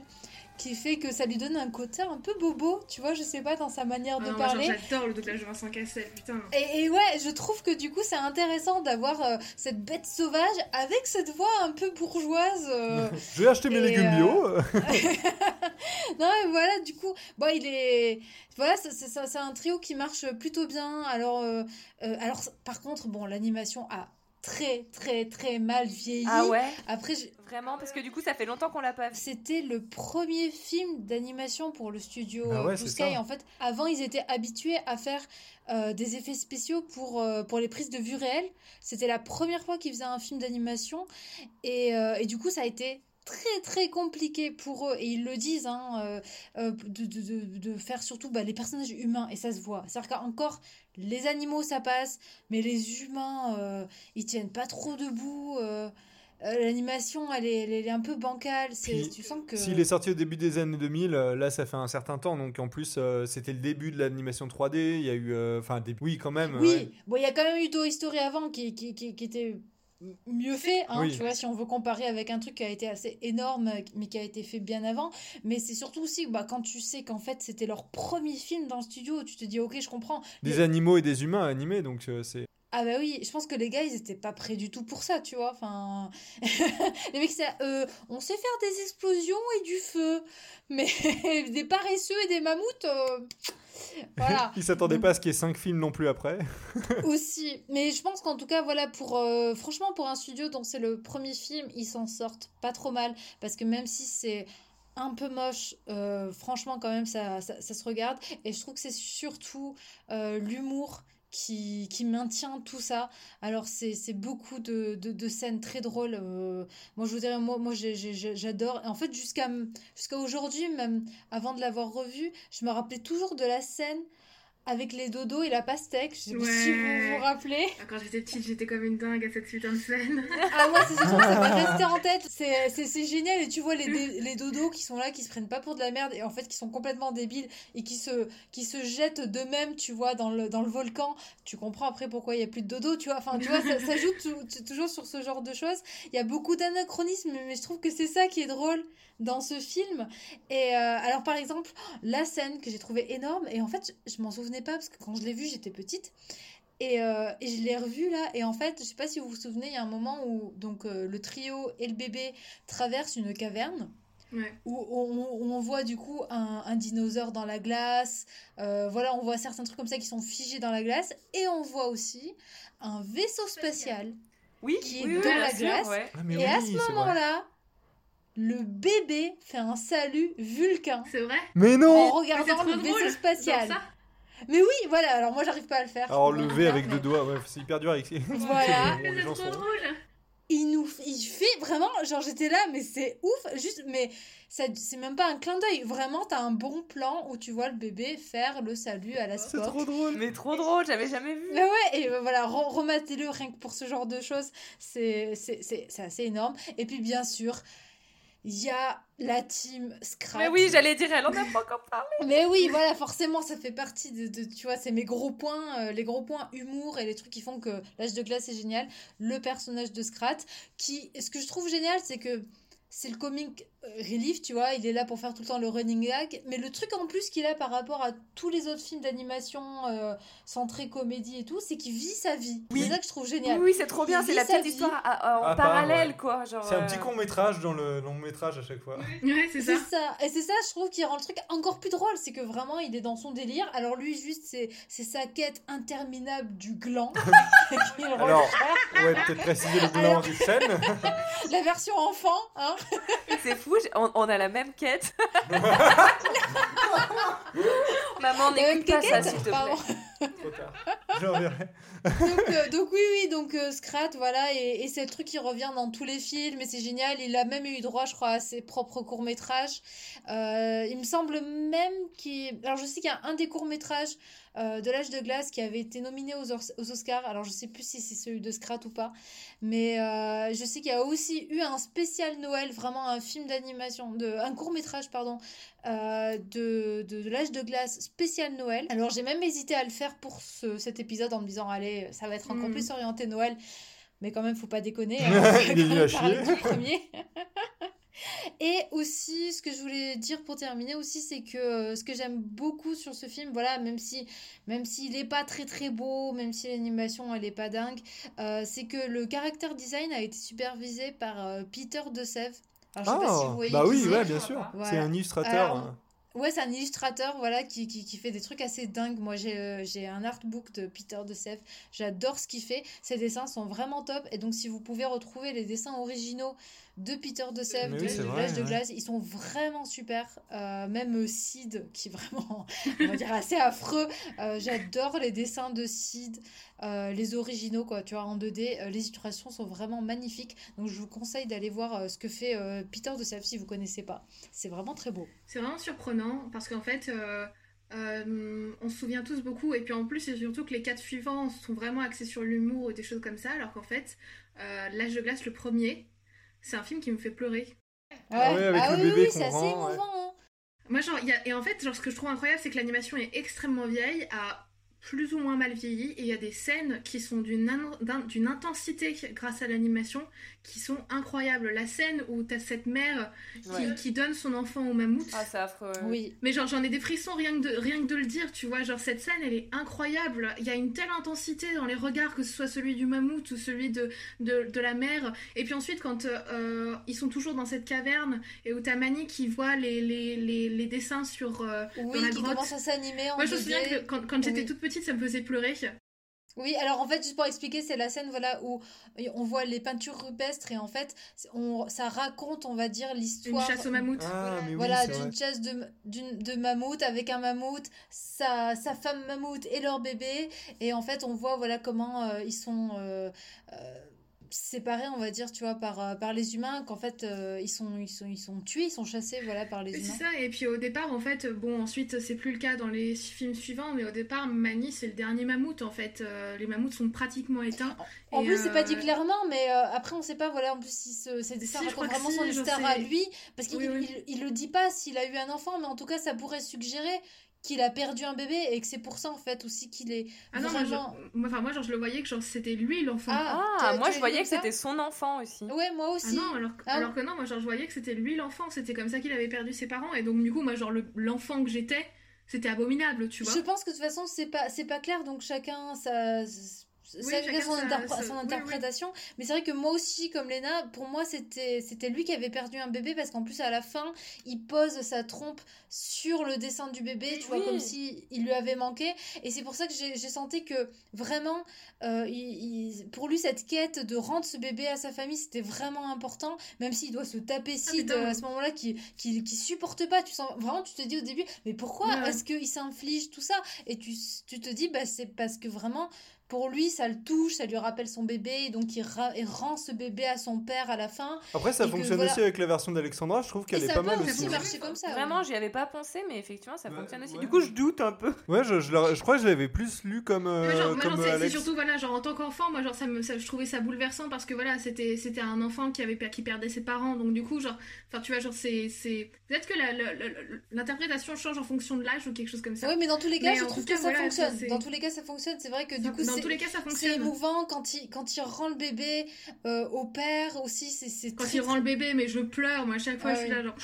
qui fait que ça lui donne un côté un peu bobo, tu vois, je sais pas, dans sa manière de ah parler. J'adore le doublage de Vincent Cassel, putain. Et, et ouais, je trouve que du coup, c'est intéressant d'avoir euh, cette bête sauvage avec cette voix un peu bourgeoise. <laughs> je vais acheter mes légumes bio. <laughs> non, mais voilà, du coup, bon, il est. Voilà, c'est un trio qui marche plutôt bien. Alors, alors par contre, bon, l'animation a très très très mal vieilli. Ah ouais? Après vraiment? Parce que du coup ça fait longtemps qu'on l'a pas vu. C'était le premier film d'animation pour le studio ah Sky. En fait, avant ils étaient habitués à faire euh, des effets spéciaux pour euh, pour les prises de vue réelles. C'était la première fois qu'ils faisaient un film d'animation et, euh, et du coup ça a été très très compliqué pour eux et ils le disent hein, de, de, de, faire surtout bah, les personnages humains et ça se voit c'est à dire qu'encore les animaux, ça passe, mais les humains, euh, ils tiennent pas trop debout. Euh, euh, l'animation, elle est, elle est un peu bancale. C'est, Puis, tu sens que. S'il est sorti au début des années 2000, euh, là ça fait un certain temps, donc en plus euh, c'était le début de l'animation 3D, il y a eu... euh, Enfin, des... oui quand même. Oui, ouais. bon, il y a quand même eu Toy Story avant qui, qui, qui, qui était mieux fait, hein, Oui. tu vois, si on veut comparer avec un truc qui a été assez énorme, mais qui a été fait bien avant. Mais c'est surtout aussi bah, quand tu sais qu'en fait c'était leur premier film dans le studio, tu te dis, ok, je comprends. Des animaux et des humains animés, donc euh, c'est... Ah bah oui, je pense que les gars, ils étaient pas prêts du tout pour ça, tu vois. Enfin, <laughs> les mecs, c'est, euh, on sait faire des explosions et du feu, mais <laughs> des paresseux et des mammouths, euh, <laughs> voilà. Ils s'attendaient pas à ce qu'il y ait 5 films non plus après. <laughs> Aussi, mais je pense qu'en tout cas, voilà, pour euh, franchement, pour un studio dont c'est le premier film, ils s'en sortent pas trop mal, parce que même si c'est un peu moche, euh, franchement, quand même, ça, ça, ça se regarde, et je trouve que c'est surtout euh, l'humour qui, qui maintient tout ça. Alors, c'est beaucoup de, de, scènes très drôles. euh, moi, je vous dirais, moi, moi j'adore. En fait, jusqu'à jusqu'à aujourd'hui, même avant de l'avoir revu, je me rappelais toujours de la scène avec les dodos et la pastèque. Je sais pas si vous Ouais. vous rappelez. Ah, Quand j'étais petite, j'étais comme une dingue à cette putain de scène. Ah, moi, c'est surtout, ça m'a <laughs> resté en tête. C'est- C'est c'est génial. Et tu vois les, les dodos qui sont là, qui se prennent pas pour de la merde et en fait qui sont complètement débiles et qui se, qui se jettent d'eux-mêmes, tu vois, dans le, dans le volcan. Tu comprends après pourquoi il y a plus de dodo, tu vois. Enfin, tu vois, ça, ça joue tou- tou- toujours sur ce genre de choses. Il y a beaucoup d'anachronismes, mais je trouve que c'est ça qui est drôle dans ce film. Et euh, alors, par exemple, la scène que j'ai trouvée énorme, et en fait, je m'en souvenais pas parce que quand je l'ai vue, j'étais petite. Et, euh, et je l'ai revue là, et en fait, je sais pas si vous vous souvenez, il y a un moment où donc euh, le trio et le bébé traversent une caverne Ouais. où on, où on voit du coup un, un dinosaure dans la glace. euh, voilà, on voit certains trucs comme ça qui sont figés dans la glace, et on voit aussi un vaisseau spatial. Oui, Qui est oui, dans la sûr, glace. ouais. Ah, et à ce moment-là, le bébé fait un salut vulcain. C'est vrai? Mais en non c'est regardant le vaisseau drôle. spatial. Mais oui, voilà, alors moi j'arrive pas à le faire. Alors le avec faire, deux doigts, ouais, c'est hyper dur avec <laughs> Voilà. Les c'est trop sont- drôle. Il nous il fait vraiment genre j'étais là mais c'est ouf juste mais ça c'est même pas un clin d'œil. Vraiment t'as un bon plan où tu vois le bébé faire le salut à la C'est Spock. trop drôle. Mais trop drôle, j'avais jamais vu. mais ouais et voilà re- rematez-le rien que pour ce genre de choses. C'est c'est c'est c'est assez énorme. Et puis bien sûr il y a la team Scrat Mais oui, j'allais dire, elle en a pas encore parlé. Mais oui, voilà, forcément, ça fait partie de, de- tu vois, c'est mes gros points, euh, les gros points humour et les trucs qui font que l'âge de glace est génial. Le personnage de Scrat, qui, ce que je trouve génial, c'est que c'est le comic euh, relief, tu vois, il est là pour faire tout le temps le running gag, mais le truc en plus qu'il a par rapport à tous les autres films d'animation euh, centrés comédie et tout, c'est qu'il vit sa vie. Oui. C'est ça que je trouve génial. oui, c'est trop bien, c'est la petite vie. histoire à- à- en À part, parallèle, ouais. quoi. Genre, C'est un euh, petit court métrage dans le long métrage à chaque fois. Ouais, c'est ça. C'est ça. Et c'est ça, je trouve, qui rend le truc encore plus drôle. C'est que vraiment, il est dans son délire. Alors lui, juste, c'est c'est sa quête interminable du gland. <laughs> qu'il Alors, ouais, peut-être préciser le gland Alors- du chêne. <laughs> La version enfant, hein. C'est fou, on, on a la même quête. <laughs> Maman, n'écoute pas ça, s'il te plaît. pardon. Trop tard. Je reverrai. donc, euh, donc oui, oui, donc euh, Scrat, voilà, et, et c'est le truc qui revient dans tous les films, et c'est génial. Il a même eu droit, je crois, à ses propres courts-métrages. Euh, il me semble même qu'il... Alors je sais qu'il y a un des courts-métrages euh, de l'âge de glace qui avait été nominé aux, Oscars. Alors je sais plus si c'est celui de Scrat ou pas, mais euh, je sais qu'il y a aussi eu un spécial Noël, vraiment un film d'animation, de, un court-métrage, pardon, euh, de, de, de l'âge de glace spécial Noël. Alors j'ai même hésité à le faire pour ce, cet épisode en me disant allez ça va être encore Mm. plus orienté Noël mais quand même faut pas déconner <laughs> hein, Il est quand nul même à parler chier. du premier <laughs> et aussi ce que je voulais dire pour terminer aussi c'est que euh, ce que j'aime beaucoup sur ce film voilà même si même s'il est pas très très beau même si l'animation elle est pas dingue euh, c'est que le character design a été supervisé par euh, Peter alors je sais pas si vous Ah, voyez bah oui, ouais, bien sûr. Voilà. C'est un illustrateur. Alors, hein. Ouais, c'est un illustrateur voilà, qui, qui, qui fait des trucs assez dingues. Moi, j'ai j'ai un artbook de Peter de J'adore ce qu'il fait. Ses dessins sont vraiment top. Et donc, si vous pouvez retrouver les dessins originaux de Peter de Mais de, oui, L'âge de ouais. glace, ils sont vraiment super. Euh, même Sid, qui est vraiment, <laughs> on va dire, assez affreux. Euh, J'adore les dessins de Sid, euh, les originaux, quoi, tu vois, en 2D. Euh, les illustrations sont vraiment magnifiques. Donc, je vous conseille d'aller voir euh, ce que fait euh, Peter de si vous connaissez pas. C'est vraiment très beau. C'est vraiment surprenant parce qu'en fait, euh, euh, on se souvient tous beaucoup. Et puis en plus, c'est surtout que les quatre suivants sont vraiment axés sur l'humour ou des choses comme ça. Alors qu'en fait, euh, L'âge de glace, le premier, c'est un film qui me fait pleurer. Ah ouais, avec ah le oui, bébé oui, qu'on c'est assez rend, émouvant. hein. Moi, genre, il y a- et en fait, genre, ce que je trouve incroyable, c'est que l'animation est extrêmement vieille, a plus ou moins mal vieilli, et il y a des scènes qui sont d'une d'une intensité grâce à l'animation qui sont incroyables. La scène où t'as cette mère qui, Ouais. qui donne son enfant au mammouth. Ah, c'est affreux. Oui. Mais genre j'en ai des frissons rien que, de, rien que de le dire, tu vois, genre cette scène elle est incroyable, il y a une telle intensité dans les regards, que ce soit celui du mammouth ou celui de, de, de la mère, et puis ensuite quand euh, ils sont toujours dans cette caverne, et où t'as Mani qui voit les, les, les, les dessins sur... euh, Oui, la qui grotte. commence à s'animer en Moi je me souviens 2D. que quand, quand j'étais Oui. toute petite ça me faisait pleurer. Oui, alors en fait, juste pour expliquer, c'est la scène voilà où on voit les peintures rupestres et en fait, on, ça raconte, on va dire, Une l'histoire. chasse au mammouth. Ah, oui, Voilà, d'une chasse de, d'une, de mammouth avec un mammouth, sa, sa femme mammouth et leur bébé. Et en fait, on voit voilà comment euh, ils sont euh, euh, séparés, on va dire, tu vois, par, euh, par les humains, qu'en fait, euh, ils, sont, ils, sont, ils sont tués, ils sont chassés voilà, par les humains. C'est ça, et puis au départ, en fait, bon, ensuite, c'est plus le cas dans les films suivants, mais au départ, Mani, c'est le dernier mammouth, en fait. Euh, les mammouths sont pratiquement éteints. En Et, plus, c'est pas dit clairement, mais après, on sait pas, voilà, en plus, si ce, ces dessins Si, vraiment si, son histoire à lui, parce qu'il Oui, oui. il, il le dit pas s'il a eu un enfant, mais en tout cas, ça pourrait suggérer qu'il a perdu un bébé et que c'est pour ça, en fait, aussi qu'il est Ah non, moi, vraiment... je, moi, enfin, moi, genre, je le voyais que genre, c'était lui l'enfant. Ah, Ah, moi je voyais que ça c'était son enfant aussi. Ouais, moi Ah aussi. non, alors, Ah. alors que non, moi, genre, je voyais que c'était lui l'enfant, c'était comme ça qu'il avait perdu ses parents, et donc, du coup, moi, genre, le- l'enfant que j'étais, c'était abominable, tu vois. Je pense que de toute façon, c'est pas, c'est pas clair, donc chacun sa, Oui, chacun son, interpr- son oui, oui. interprétation. Mais c'est vrai que moi aussi, comme Léna, pour moi, c'était, c'était lui qui avait perdu un bébé parce qu'en plus, à la fin, il pose sa trompe sur le dessin du bébé, tu vois, comme si il lui avait manqué. Et c'est pour ça que j'ai, senti que vraiment, euh, il- il- pour lui, cette quête de rendre ce bébé à sa famille, c'était vraiment important, même s'il doit se taper Sid putain. euh, à ce moment-là, qui, qui, qui supporte pas. Tu sens vraiment, tu te dis au début, mais pourquoi Ouais. est-ce qu'il s'inflige tout ça? Et tu, tu te dis, bah, c'est parce que vraiment, pour lui, ça le touche, ça lui rappelle son bébé, et donc il, rend ce bébé à son père à la fin. Après, ça que fonctionne voilà. aussi avec la version d'Alexandra, je trouve qu'elle est pas mal aussi aussi. marcher comme ça. Vraiment, ouais. j'y avais pas pensé, mais effectivement, ça Bah, fonctionne aussi. ouais. Du coup, je doute un peu. Ouais, je, je, l'aurais- je crois que je l'avais plus lu comme, euh, Mais genre, moi, comme genre, Alex. surtout, voilà, genre, en tant qu'enfant, moi, genre, ça me, ça- je trouvais ça bouleversant parce que, voilà, c'était, un enfant qui avait, qui perdait ses parents, donc, du coup, genre, enfin, tu vois, genre, c'est, c'est, peut-être que l'interprétation change en fonction de l'âge ou quelque chose comme ça. Oui, mais dans tous les cas, Mais je trouve que ça fonctionne. c'est- Dans tous les cas, ça fonctionne. C'est vrai que du coup, tous les cas, ça c'est émouvant quand il, quand il rend le bébé euh, au père aussi. C'est Quand très, il rend le bébé, mais je pleure, moi, à chaque fois, Ah je suis oui. là, genre,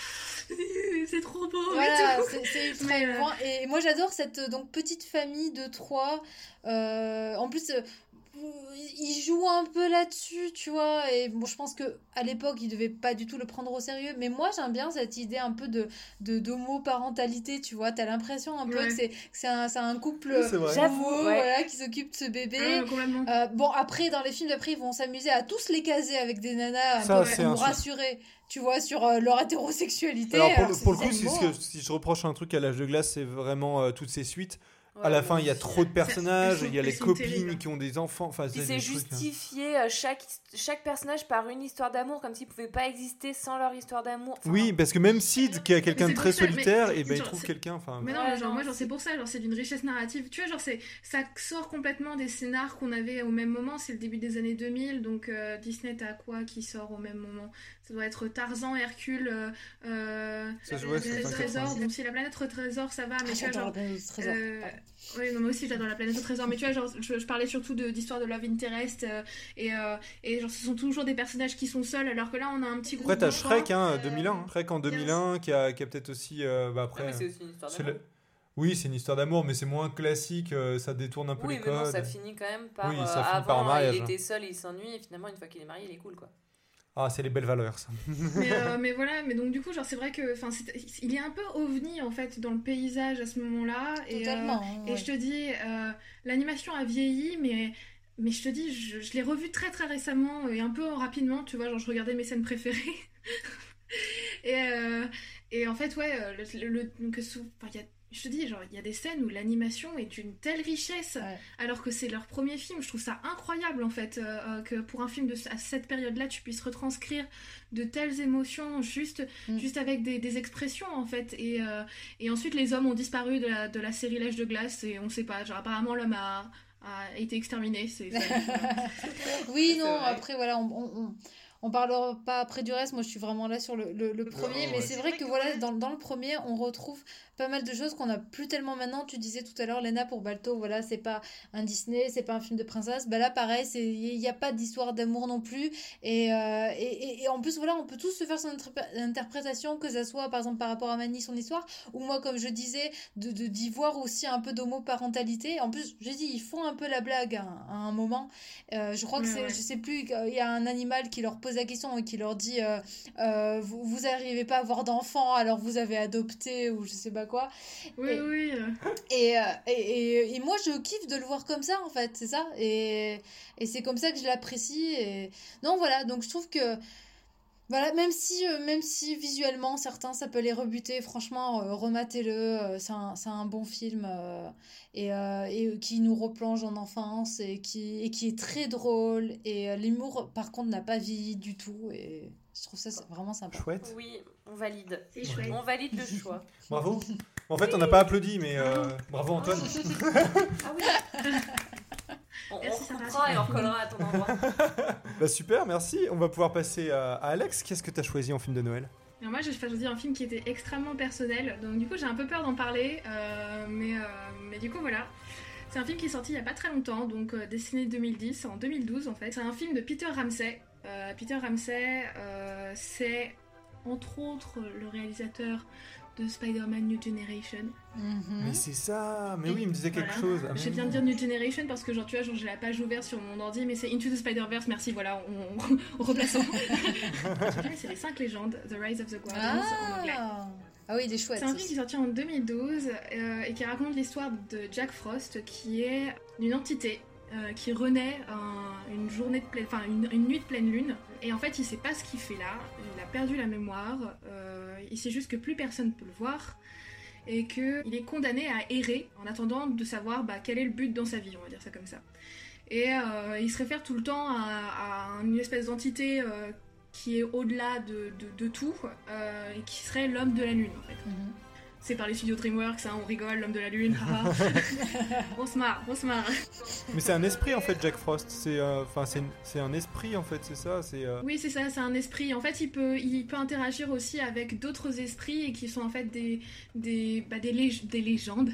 <laughs> c'est trop beau. Voilà, c'est c'est <laughs> ultra Mais, euh, émouvant. Et moi, j'adore cette euh, donc petite famille de trois. Euh, en plus, il joue un peu là-dessus, tu vois. Et bon, je pense que à l'époque, il devait pas du tout le prendre au sérieux. Mais moi, j'aime bien cette idée un peu de de d'homoparentalité, tu vois. T'as l'impression un peu Ouais. que c'est un, couple Oui, ouais. voilà, qui s'occupe de ce bébé. Euh, bon, après, dans les films d'après, ils vont s'amuser à tous les caser avec des nanas un peu pour nous rassurer, tu vois, sur euh, leur hétérosexualité. Alors, pour, Alors, le- pour coup, si, animaux, ce que- si je reproche un truc à l'âge de glace, c'est vraiment euh, toutes ces suites. À Ouais, la fin, il y a trop de personnages, il y a les copines qui ont des enfants. Enfin, c'est hein. justifié euh, chaque, chaque personnage par une histoire d'amour, comme s'ils pouvaient pas exister sans leur histoire d'amour. Enfin, Oui, parce que même Sid, qui est quelqu'un de très ça, solitaire, et ben il trouve quelqu'un. Enfin, Mais non, Ouais, genre, moi, genre, c'est- pour ça, genre, c'est d'une richesse narrative. Tu vois, genre, c'est, ça sort complètement des scénars qu'on avait au même moment. C'est le début des années 2000, donc euh, Disney, t'as quoi qui sort au même moment? Ça doit être Tarzan, Hercule, euh, euh, fin Trésor. 90. Bon, si la planète au trésor, ça va, Ah, mais tu vois, genre. la planète du trésor. euh, oui, non, moi aussi j'adore la planète au trésor, mais tu vois, genre, je, je parlais surtout d'histoire de Love Interest euh, et, euh, et genre, ce sont toujours des personnages qui sont seuls, alors que là on a un petit groupe. Après, t'as Shrek, hein, euh, 2001. hein. Shrek en 2001, qui a, qui a peut-être aussi. euh, bah, après. mais c'est aussi une histoire c'est d'amour. le- Oui, c'est une histoire d'amour, mais c'est moins classique, euh, ça détourne un peu Oui, les mais bon, codes. ça finit quand même par. Oui, euh, ça finit avant, par un mariage, il hein. était seul et il s'ennuie, et finalement, une fois qu'il est marié, il est cool, quoi. Ah, c'est les belles valeurs, ça. <laughs> mais, euh, mais voilà, mais donc du coup, genre, c'est vrai que enfin, c'est- il est un peu ovni en fait dans le paysage à ce moment-là. Et, euh, Totalement. hein, et je te dis, euh, l'animation a vieilli, mais, mais je te dis, je, je l'ai revu très très récemment et un peu rapidement, tu vois, genre je regardais mes scènes préférées. <laughs> et, euh, et en fait, ouais, le, le- le- que sous, enfin, il y a- je te dis, genre, il y a des scènes où l'animation est d'une telle richesse, Ouais. alors que c'est leur premier film. Je trouve ça incroyable, en fait, euh, euh, que pour un film de à cette période-là, tu puisses retranscrire de telles émotions juste, Mm. juste avec des, des expressions, en fait. Et, euh, et ensuite, les hommes ont disparu de la, de la série L'âge de glace, et on sait pas, genre, apparemment, l'homme a, a été exterminé. C'est, <laughs> c'est- Oui, non, après, voilà, on, on, on- on parlera pas après du reste. Moi, je suis vraiment là sur le, le, premier. mais c'est vrai que voilà, dans, dans le premier, on retrouve pas mal de choses qu'on a plus tellement maintenant. Tu disais tout à l'heure, Lena, pour Balto, voilà, c'est pas un Disney, c'est pas un film de princesse. Bah là, pareil, il n'y a pas d'histoire d'amour non plus. Et, euh, et, et, en plus, voilà, on peut tous se faire son interprétation, que ça soit par exemple par rapport à Mani, son histoire, ou moi, comme je disais, de d'y voir aussi un peu d'homoparentalité. En plus, j'ai dit, ils font un peu la blague à, un moment. Euh, je crois que c'est, je sais plus, il y a un animal qui leur pose la question et qui leur dit, euh, vous, vous arrivez pas à avoir d'enfants, alors vous avez adopté, ou je sais pas quoi. Oui, et, oui. Euh, et, et, et, moi, je kiffe de le voir comme ça, en fait, c'est ça. Et, et c'est comme ça que je l'apprécie. Et... Non, voilà, donc je trouve que. Voilà, même si, euh, même si visuellement certains ça peut les rebuter, franchement, euh, rematez-le, c'est un, un, bon film et, et, qui nous replonge en enfance et qui, et qui est très drôle. Et l'humour, par contre, n'a pas vieilli du tout. Et je trouve ça vraiment sympa. Chouette. Oui, on valide. On valide le choix. Bravo. En fait, on n'a pas applaudi, mais euh, bravo Antoine. ah oui. <laughs> On, on et on recollera à ton endroit. <laughs> bah super, merci. On va pouvoir passer à, Alex. Qu'est-ce que tu as choisi en film de Noël? Alors moi, j'ai choisi un film qui était extrêmement personnel. Donc du coup, j'ai un peu peur d'en parler. Euh, mais, euh, mais du coup, voilà. C'est un film qui est sorti il n'y a pas très longtemps, donc dessiné 2010, en 2012 en fait. C'est un film de Peter Ramsey. Peter Ramsey, c'est entre autres le réalisateur de Spider-Man New Generation. Mhm. Mais c'est ça Mais oui, il me disait quelque chose. Ah, J'ai bien dire New Generation parce que, genre, tu vois, j'ai la page ouverte sur mon ordi, mais c'est Into the Spider-Verse, merci, voilà, on, on, <laughs> replace. <laughs> c'est les 5 légendes, The Rise of the Guardians en anglais. Ah oui, des chouettes. C'est un film qui est sorti en 2012 euh, et qui raconte l'histoire de Jack Frost, qui est une entité euh, qui renaît une journée de pleine, enfin une, nuit de pleine lune. Et en fait, il sait pas ce qu'il fait là. Il a perdu la mémoire. Euh, il sait juste que plus personne peut le voir et qu'il est condamné à errer en attendant de savoir bah, quel est le but dans sa vie. On va dire ça comme ça. Et euh, il se réfère tout le temps à, une espèce d'entité qui est au-delà de, tout et qui serait l'homme de la lune en fait. Mhm c'est par les studios DreamWorks, hein, on rigole, l'homme de la lune, <laughs> on se marre, on se marre. Mais c'est un esprit en fait, Jack Frost. C'est euh, enfin c'est un esprit en fait, c'est ça. C'est euh, oui, c'est ça, c'est un esprit. En fait, il peut il peut interagir aussi avec d'autres esprits et qui sont en fait des des bah, des, des, légendes,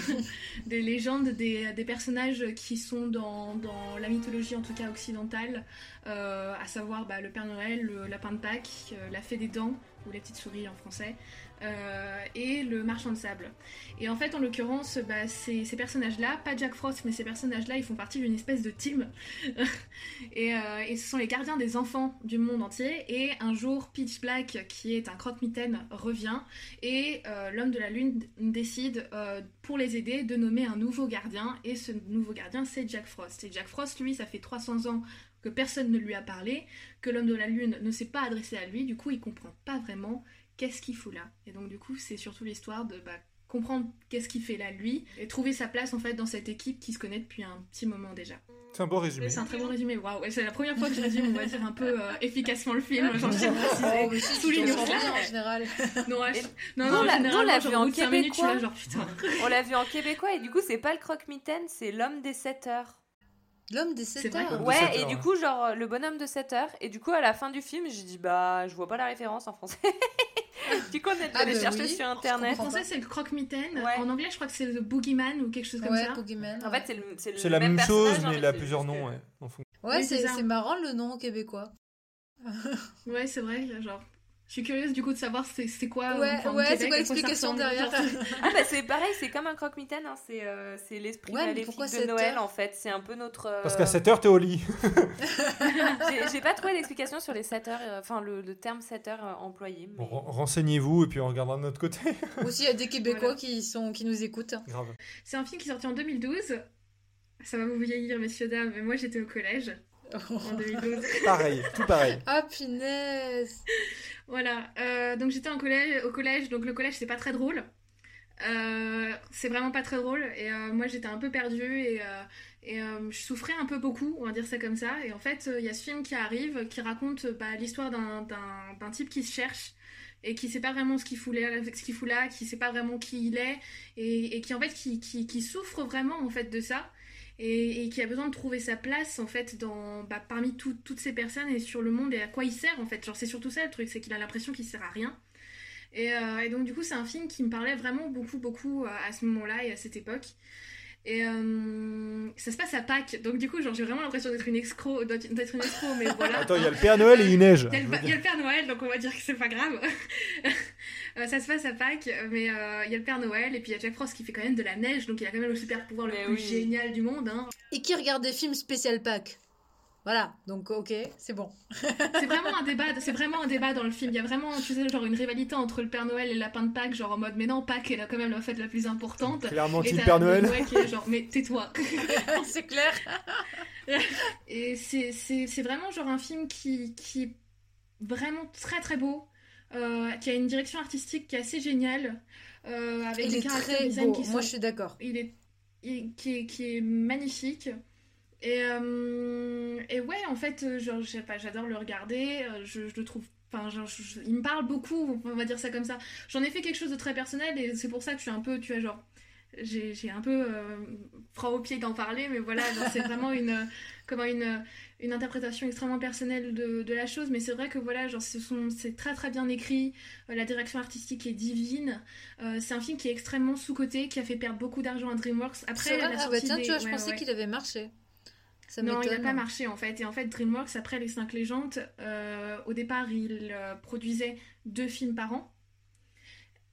<laughs> des légendes, des, des, personnages qui sont dans, dans la mythologie en tout cas occidentale, euh, à savoir bah, le Père Noël, le lapin de Pâques, la Fée des Dents ou la petite souris en français. Euh, et le marchand de sable. Et en fait, en l'occurrence, bah, ces, personnages-là, pas Jack Frost, mais ces personnages-là, ils font partie d'une espèce de team. <laughs> Euh, et, ce sont les gardiens des enfants du monde entier. Et un jour, Pitch Black, qui est un croque-mitaine, revient. Et euh, l'homme de la lune décide, pour les aider, de nommer un nouveau gardien. Et ce nouveau gardien, c'est Jack Frost. Et Jack Frost, lui, ça fait 300 ans que personne ne lui a parlé, que l'homme de la lune ne s'est pas adressé à lui, du coup il comprend pas vraiment qu'est-ce qu'il fout là Et donc du coup, c'est surtout l'histoire de bah, comprendre qu'est-ce qu'il fait là lui et trouver sa place en fait dans cette équipe qui se connaît depuis un petit moment déjà. C'est un bon résumé. C'est un très bon résumé. Waouh, c'est la première fois que je résume, on va dire un peu euh, efficacement le film. J'en sais pas si souligne en général. Non, non, non, on l'a vu en québécois. on l'a vu en québécois et du coup, c'est pas le croque-mitaine, c'est l'homme des 7 heures. L'homme des 7 heures. Ouais, et du coup, genre le bonhomme de 7 heures. Et du coup, à la fin du film, j'ai dit, bah, je vois pas la référence en français. <laughs> du coup, on est allé ah, chercher sur internet. En français, c'est le croque-mitaine. En anglais, je crois que c'est le boogeyman ou quelque chose comme ouais, ça. Boogeyman, en fait, c'est le, c'est la même, chose, mais il a plusieurs noms. Ouais, ouais c'est marrant le nom québécois. ouais, c'est vrai. Genre, je suis curieuse du coup de savoir c'est quoi. Ouais, ouais c'est quoi l'explication derrière Ah bah c'est pareil, c'est comme un croque-mitaine, hein, c'est euh, l'esprit maléfique de Noël en fait. C'est un peu notre. Euh, Parce qu'à 7 heures t'es au lit. <laughs> J'ai pas trouvé d'explication sur les 7 heures, euh, enfin le, terme 7 heures employé. Mais... Renseignez-vous et puis on regardera de notre côté. Aussi il y a des Québécois qui, sont, qui nous écoutent. Grave. C'est un film qui est sorti en 2012. Ça va vous vieillir, messieurs, dames, mais moi j'étais au collège. En 2012. <laughs> pareil, tout pareil. Ah, punaise voilà, euh, donc j'étais au collège, au collège, donc le collège c'est pas très drôle. Euh, c'est vraiment pas très drôle et euh, moi j'étais un peu perdue et, et je souffrais un peu beaucoup, on va dire ça comme ça. Et en fait, il y a ce film qui arrive qui raconte bah, l'histoire d'un type qui se cherche et qui sait pas vraiment ce qu'il fout là, ce qu'il fout là, qui sait pas vraiment qui il est et, et qui en fait qui, qui, qui, souffre vraiment en fait de ça et, qui a besoin de trouver sa place en fait dans bah, parmi toutes ces personnes et sur le monde et à quoi il sert en fait. Genre c'est surtout ça le truc, c'est qu'il a l'impression qu'il sert à rien. Et, et, donc du coup c'est un film qui me parlait vraiment beaucoup beaucoup à ce moment-là et à cette époque. Et euh, ça se passe à Pâques, donc du coup, genre, j'ai vraiment l'impression d'être une escroc, d'être une escroc, mais <laughs> voilà. Attends, il y a le Père Noël et il neige. Il y, a le Père Noël, donc on va dire que c'est pas grave. <laughs> Euh, ça se passe à Pâques, mais euh, il y a le Père Noël et puis il y a Jack Frost qui fait quand même de la neige, donc il a quand même le super pouvoir le plus génial du monde. Hein. Et qui regarde des films spécial Pâques? Voilà, donc ok, c'est bon. <laughs> c'est vraiment un débat, c'est vraiment un débat dans le film. Il y a vraiment, tu sais, genre une rivalité entre le Père Noël et le lapin de Pâques, genre en mode, mais non, Pâques est là quand même la fête la plus importante. Clairement, le Père Noël. qui est genre, mais tais-toi. <laughs> c'est clair. <laughs> et c'est vraiment genre un film qui, qui est vraiment très très beau, euh, qui a une direction artistique qui est assez géniale, euh, avec des caractères qui sont. Moi, je suis d'accord. Il est, qui est, qui est magnifique. Et, euh, et ouais, en fait, euh, genre, je sais pas, j'adore le regarder. Euh, je, je le trouve. Enfin, genre, il me parle beaucoup, on va dire ça comme ça. J'en ai fait quelque chose de très personnel et c'est pour ça que je suis un peu, tu vois, genre. J'ai un peu froid au pied d'en parler, mais voilà, c'est vraiment <laughs> une, comment une, une interprétation extrêmement personnelle de, de la chose. Mais c'est vrai que voilà, genre, c'est très très bien écrit, la direction artistique est divine. c'est un film qui est extrêmement sous-coté, qui a fait perdre beaucoup d'argent à DreamWorks. Après, la ah bah tiens, tu vois, je pensais qu'il avait marché non, il n'a pas marché en fait. Et en fait, DreamWorks, après Les 5 légendes, euh, au départ, il euh, produisait deux films par an.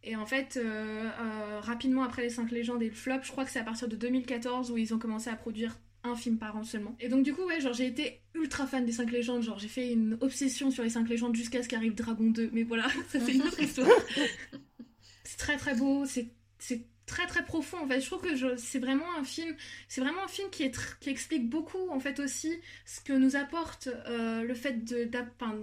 Et en fait, euh, rapidement après Les 5 légendes et le flop, je crois que c'est à partir de 2014 où ils ont commencé à produire un film par an seulement. Et donc du coup, ouais, genre j'ai été ultra fan des 5 légendes, genre j'ai fait une obsession sur les 5 légendes jusqu'à ce qu'arrive Dragon 2. Mais voilà, <laughs> ça c'est une autre histoire. <laughs> c'est très très beau, c'est très très profond en fait. Je trouve que c'est vraiment un film c'est vraiment un film qui, est qui explique beaucoup en fait aussi ce que nous apporte euh, le fait de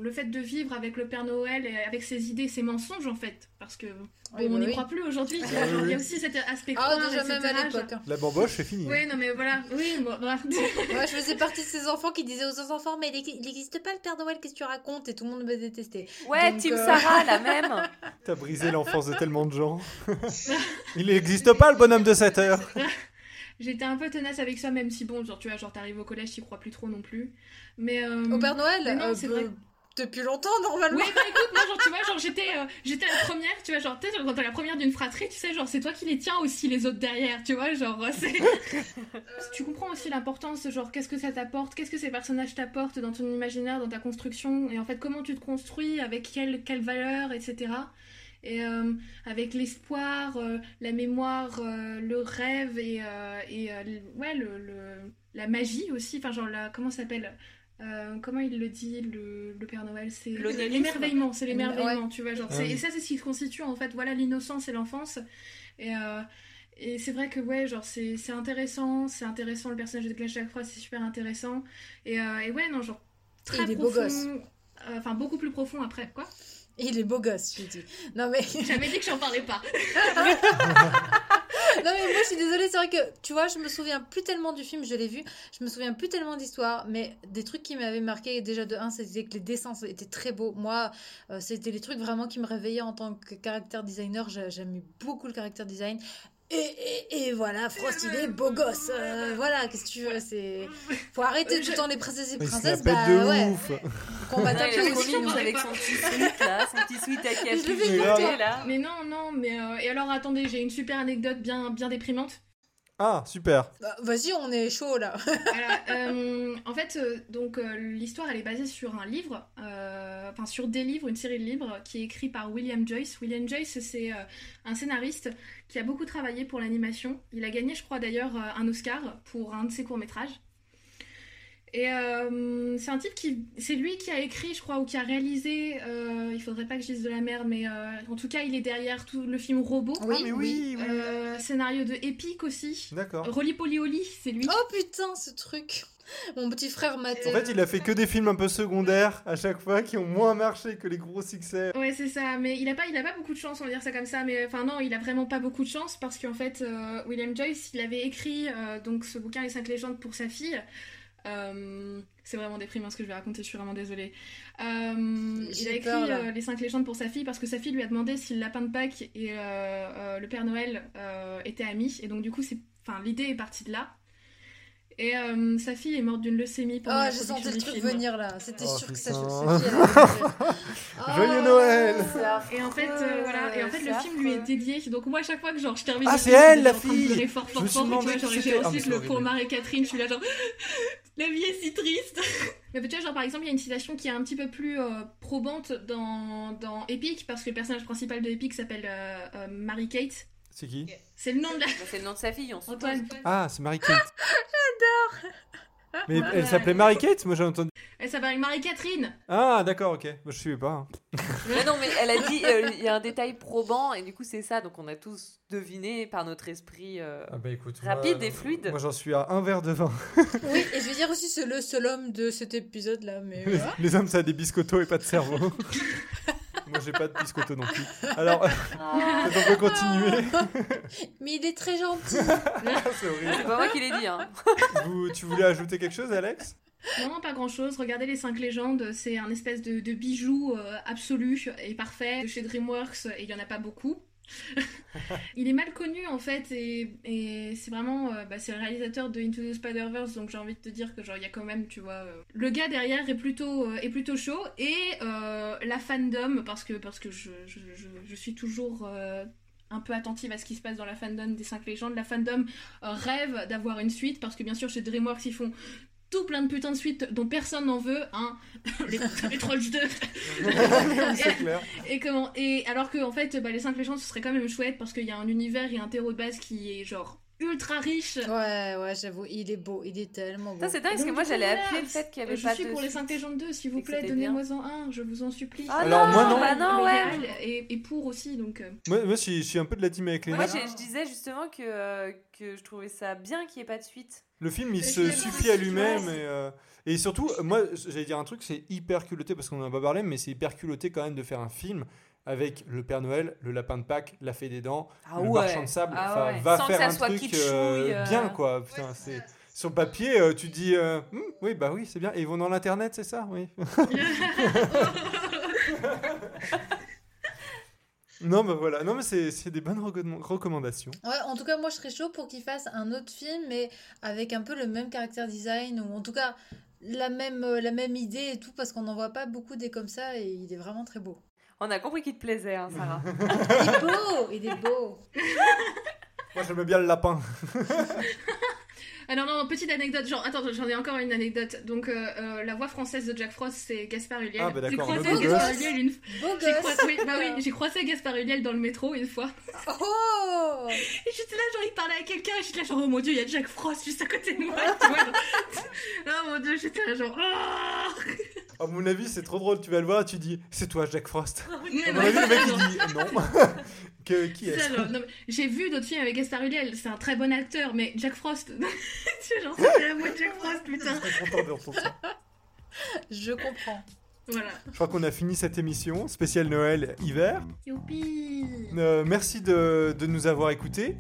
le fait de vivre avec le Père Noël et avec ses idées ses mensonges en fait. Parce que on bah n'y croit plus aujourd'hui. <laughs> Il y a aussi cet aspect ah, déjà même à l'époque hein. la bamboche c'est fini oui non mais voilà. <laughs> Oui moi, <laughs> je faisais partie de ces enfants qui disaient aux autres enfants mais il n'existe pas le Père Noël qu'est-ce que tu racontes? Et tout le monde me détestait. Ouais Team euh, Sarah la même. T'as brisé l'enfance de tellement de gens. Il n'existe pas le bonhomme de 7 heures <laughs> J'étais un peu tenace avec ça, même si bon, genre tu vois, genre t'arrives au collège, t'y crois plus trop non plus. Mais euh, au Père Noël, non, c'est vrai depuis longtemps normalement. Oui, bah écoute, moi, genre, tu vois, genre, j'étais, euh, <laughs> j'étais la première, tu vois, genre, peut-être quand t'es la première d'une fratrie, tu sais, genre, c'est toi qui les tiens aussi, les autres derrière, tu vois, genre, c'est. <laughs> tu comprends aussi l'importance, genre, qu'est-ce que ça t'apporte, qu'est-ce que ces personnages t'apportent dans ton imaginaire, dans ta construction, et en fait, comment tu te construis, avec quelle, quelle valeur, etc. Et euh, avec l'espoir, euh, la mémoire, le rêve et, et ouais, le, le, la magie aussi, enfin, genre, la, comment ça s'appelle euh, comment il le dit le, le Père Noël c'est l'émerveillement c'est l'émerveillement tu vois genre ah et ça c'est ce qui constitue en fait voilà l'innocence et l'enfance. Et, euh, et c'est vrai que ouais genre c'est intéressant c'est intéressant le personnage de Clash chaque fois c'est super intéressant. Et, euh, et, ouais non genre très profond enfin beaucoup plus profond après quoi il est beau gosse, je dis. Non mais. <laughs> J'avais dit que j'en parlais pas. <laughs> non mais moi je suis désolée, c'est vrai que tu vois, je me souviens plus tellement du film, je l'ai vu, je me souviens plus tellement d'histoire, mais des trucs qui m'avaient marqué déjà de un, c'était que les dessins étaient très beaux. Moi, euh, c'était les trucs vraiment qui me réveillaient en tant que caractère designer. J'aime beaucoup le caractère design. Et, et, voilà, Frost, il est beau gosse. Euh, voilà, qu'est-ce que tu veux C'est faut arrêter tout le temps les princesses et princesses. Bah de ouais. Ouf. Combattre ouais, avec son petit sweat là, son petit sweat à capuche là. Mais non, non, mais euh, et alors attendez, j'ai une super anecdote bien bien déprimante. Ah, super. Bah, vas-y, on est chaud là. <laughs> Euh, en fait, euh, donc euh, l'histoire elle est basée sur un livre, enfin sur des livres, une série de livres qui est écrit par William Joyce. William Joyce, c'est un scénariste qui a beaucoup travaillé pour l'animation. Il a gagné, je crois d'ailleurs, un Oscar pour un de ses courts métrages. Et euh, c'est un type qui. C'est lui qui a écrit, je crois, ou qui a réalisé. Euh, il faudrait pas que je dise de la merde, mais euh, en tout cas, il est derrière tout le film Robot. Oui, ah, oui, oui. scénario de Epic aussi. D'accord. Rolly Polioli, c'est lui. Oh putain, ce truc mon petit frère maté. En fait, il a fait que des films un peu secondaires à chaque fois qui ont moins marché que les gros succès. Ouais, c'est ça. Mais il a pas, il a pas beaucoup de chance, on va dire ça comme ça. Mais enfin non, il a vraiment pas beaucoup de chance parce qu'en fait, William Joyce, il avait écrit donc ce bouquin Les cinq légendes pour sa fille. Euh, c'est vraiment déprimant ce que je vais raconter, je suis vraiment désolée. Euh, il a écrit euh, Les 5 légendes pour sa fille parce que sa fille lui a demandé si le lapin de Pâques et le Père Noël étaient amis. Et donc, du coup, l'idée est partie de là. Et euh, sa fille est morte d'une leucémie pendant Oh, la j'ai production senti le truc film. venir là. C'était Oh, sûr que ça mourir. <laughs> Joyeux. Noël Et en fait, euh, voilà. Et en fait, le film lui est dédié. Donc moi, à chaque fois que genre je termine, Ah, c'est film, elle, je la fille fort, Je fort, me suis fort. Genre, j'ai. Ah, ensuite le pour Marie Catherine. Je suis là genre, <laughs> la vie est si triste. <laughs> Mais tu vois, genre par exemple, il y a une citation qui est un petit peu plus euh, probante dans dans Epic parce que le personnage principal de Epic s'appelle euh, euh, Mary Kate. C'est qui C'est le nom de la Bah, c'est le nom de sa fille, on se Antoine. Ah, c'est Mary-Kate. <laughs> J'adore Mais elle s'appelait Mary-Kate Moi j'ai entendu. Elle s'appelle Marie-Catherine. Ah, d'accord, ok. Moi je suivais pas. hein. Mais <laughs> non, mais elle a dit, euh, il y a un détail probant, et du coup, c'est ça. Donc, on a tous deviné par notre esprit. euh, Ah bah écoute. Rapide moi, et fluide. Moi j'en suis à un verre de vin. <laughs> Oui, et je veux dire aussi, c'est le seul homme de cet épisode là. Mais voilà. les hommes ça a des biscottos et pas de cerveau. Moi j'ai pas de biscottos non plus. Alors, <laughs> Ah, on peut continuer. <laughs> Mais il est très gentil. c'est c'est horrible. pas moi qui l'ai dit, hein. Vous- tu voulais ajouter quelque chose, Alex? Non, non, pas grand chose. Regardez les 5 légendes, c'est un espèce de, de bijou euh, absolu et parfait de chez DreamWorks et il y en a pas beaucoup. <laughs> il est mal connu en fait et, c'est vraiment euh, bah, c'est le réalisateur de Into the Spider-Verse donc j'ai envie de te dire que genre il y a quand même tu vois euh, le gars derrière est plutôt euh, chaud et la fandom parce que parce que je, je, suis toujours un peu attentive à ce qui se passe dans la fandom des 5 légendes. La fandom rêve d'avoir une suite parce que bien sûr chez DreamWorks ils font tout plein de putains de suites dont personne n'en veut, hein. les, <laughs> les Trolls 2. <laughs> C'est clair. Et comment Et alors que en fait, bah, les 5 légendes ce serait quand même chouette parce qu'il y a un univers et un terreau de base qui est genre ultra riche. Ouais, ouais, j'avoue, il est beau, il est tellement beau. Ça, c'est dingue, parce que moi, j'allais appeler le fait qu'il y avait je pas suis de. pour les 5 légendes 2, s'il vous Et plaît, donnez-moi-en un, je vous en supplie. Ah Alors, non, moi, non. Bah non, ouais. Et, et pour aussi, donc. euh, Moi, moi je, suis, je suis un peu de la team avec les Moi, je disais justement que, euh, que je trouvais ça bien qu'il n'y ait pas de suite. Le film, il se suffit à lui-même. Et, euh, et surtout, moi, j'allais dire un truc, c'est hyper culotté, parce qu'on en a pas parlé, mais c'est hyper culotté quand même de faire un film avec le Père Noël, le lapin de Pâques, la fée des dents, Ah le ouais. marchand de sable. Ah ouais. va Sans faire un truc euh, euh. bien, quoi. Putain. Sur le papier, euh, tu dis, Hmm, oui, bah oui, c'est bien. Et ils vont dans l'internet, c'est ça, oui. <laughs> <laughs> non, bah voilà. Non, mais c'est, c'est des bonnes recomm- recommandations. Ouais, en tout cas, moi je serais chaud pour qu'il fasse un autre film, mais avec un peu le même caractère design, ou en tout cas la même, euh, la même idée et tout, parce qu'on n'en voit pas beaucoup des comme ça, et il est vraiment très beau. On a compris qu'il te plaisait, hein, Sarah. <laughs> Il est beau Il est beau <laughs> Moi, j'aime bien le lapin. <laughs> Ah non, non, petite anecdote, genre, attends, j'en ai encore une anecdote. Donc, euh, euh, la voix française de Jack Frost, c'est Gaspard Ulliel. Ah, bah J'ai d'accord, croisé le beau Gaspard gosse. Ulliel une Beau J'ai gosse croisé, oui, bah oui, j'ai croisé Gaspard Ulliel dans le métro une fois. Oh <laughs> Et j'étais là, genre, il parlait à quelqu'un, et j'étais là, genre, oh mon dieu, il y a Jack Frost juste à côté de moi. tu vois, genre. <laughs> oh mon dieu, j'étais là, genre, oh À mon avis, c'est trop drôle. Tu vas le voir, tu dis, c'est toi, Jack Frost. Mais À mon avis, le mec, il dit, non. <laughs> que, qui mais J'ai vu d'autres films avec Gaspard Ulliel, c'est un très bon acteur, mais Jack Frost, <laughs> c'est genre, c'était la voix de Jack Frost, putain. Je serais content d'entendre ça. Je comprends. Voilà. Je crois qu'on a fini cette émission spéciale Noël hiver. Youpi Euh, merci de, de nous avoir écoutés.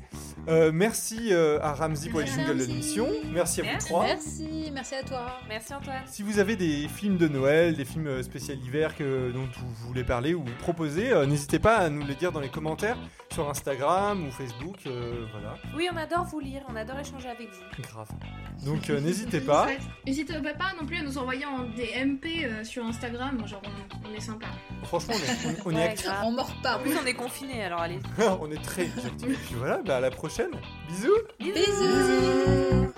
Euh, merci euh, à Ramsey pour les jingles de l'émission. Merci à vous trois. Merci, merci à toi. Merci Antoine. Si vous avez des films de Noël, des films spécial hiver que, dont vous voulez parler ou proposer, euh, n'hésitez pas à nous les dire dans les commentaires sur Instagram ou Facebook. euh, voilà, Oui, on adore vous lire, on adore échanger avec vous. grave. Donc euh, n'hésitez pas. <laughs> N'hésitez pas non plus à nous envoyer en des MP euh, sur Instagram, genre on, on est sympa. Franchement, on est, on, on <laughs> est Ouais, actifs. On mord pas. En plus, on est confinés, alors allez. <laughs> on est très actifs. Et puis voilà, bah, à la prochaine. Bisous Bisous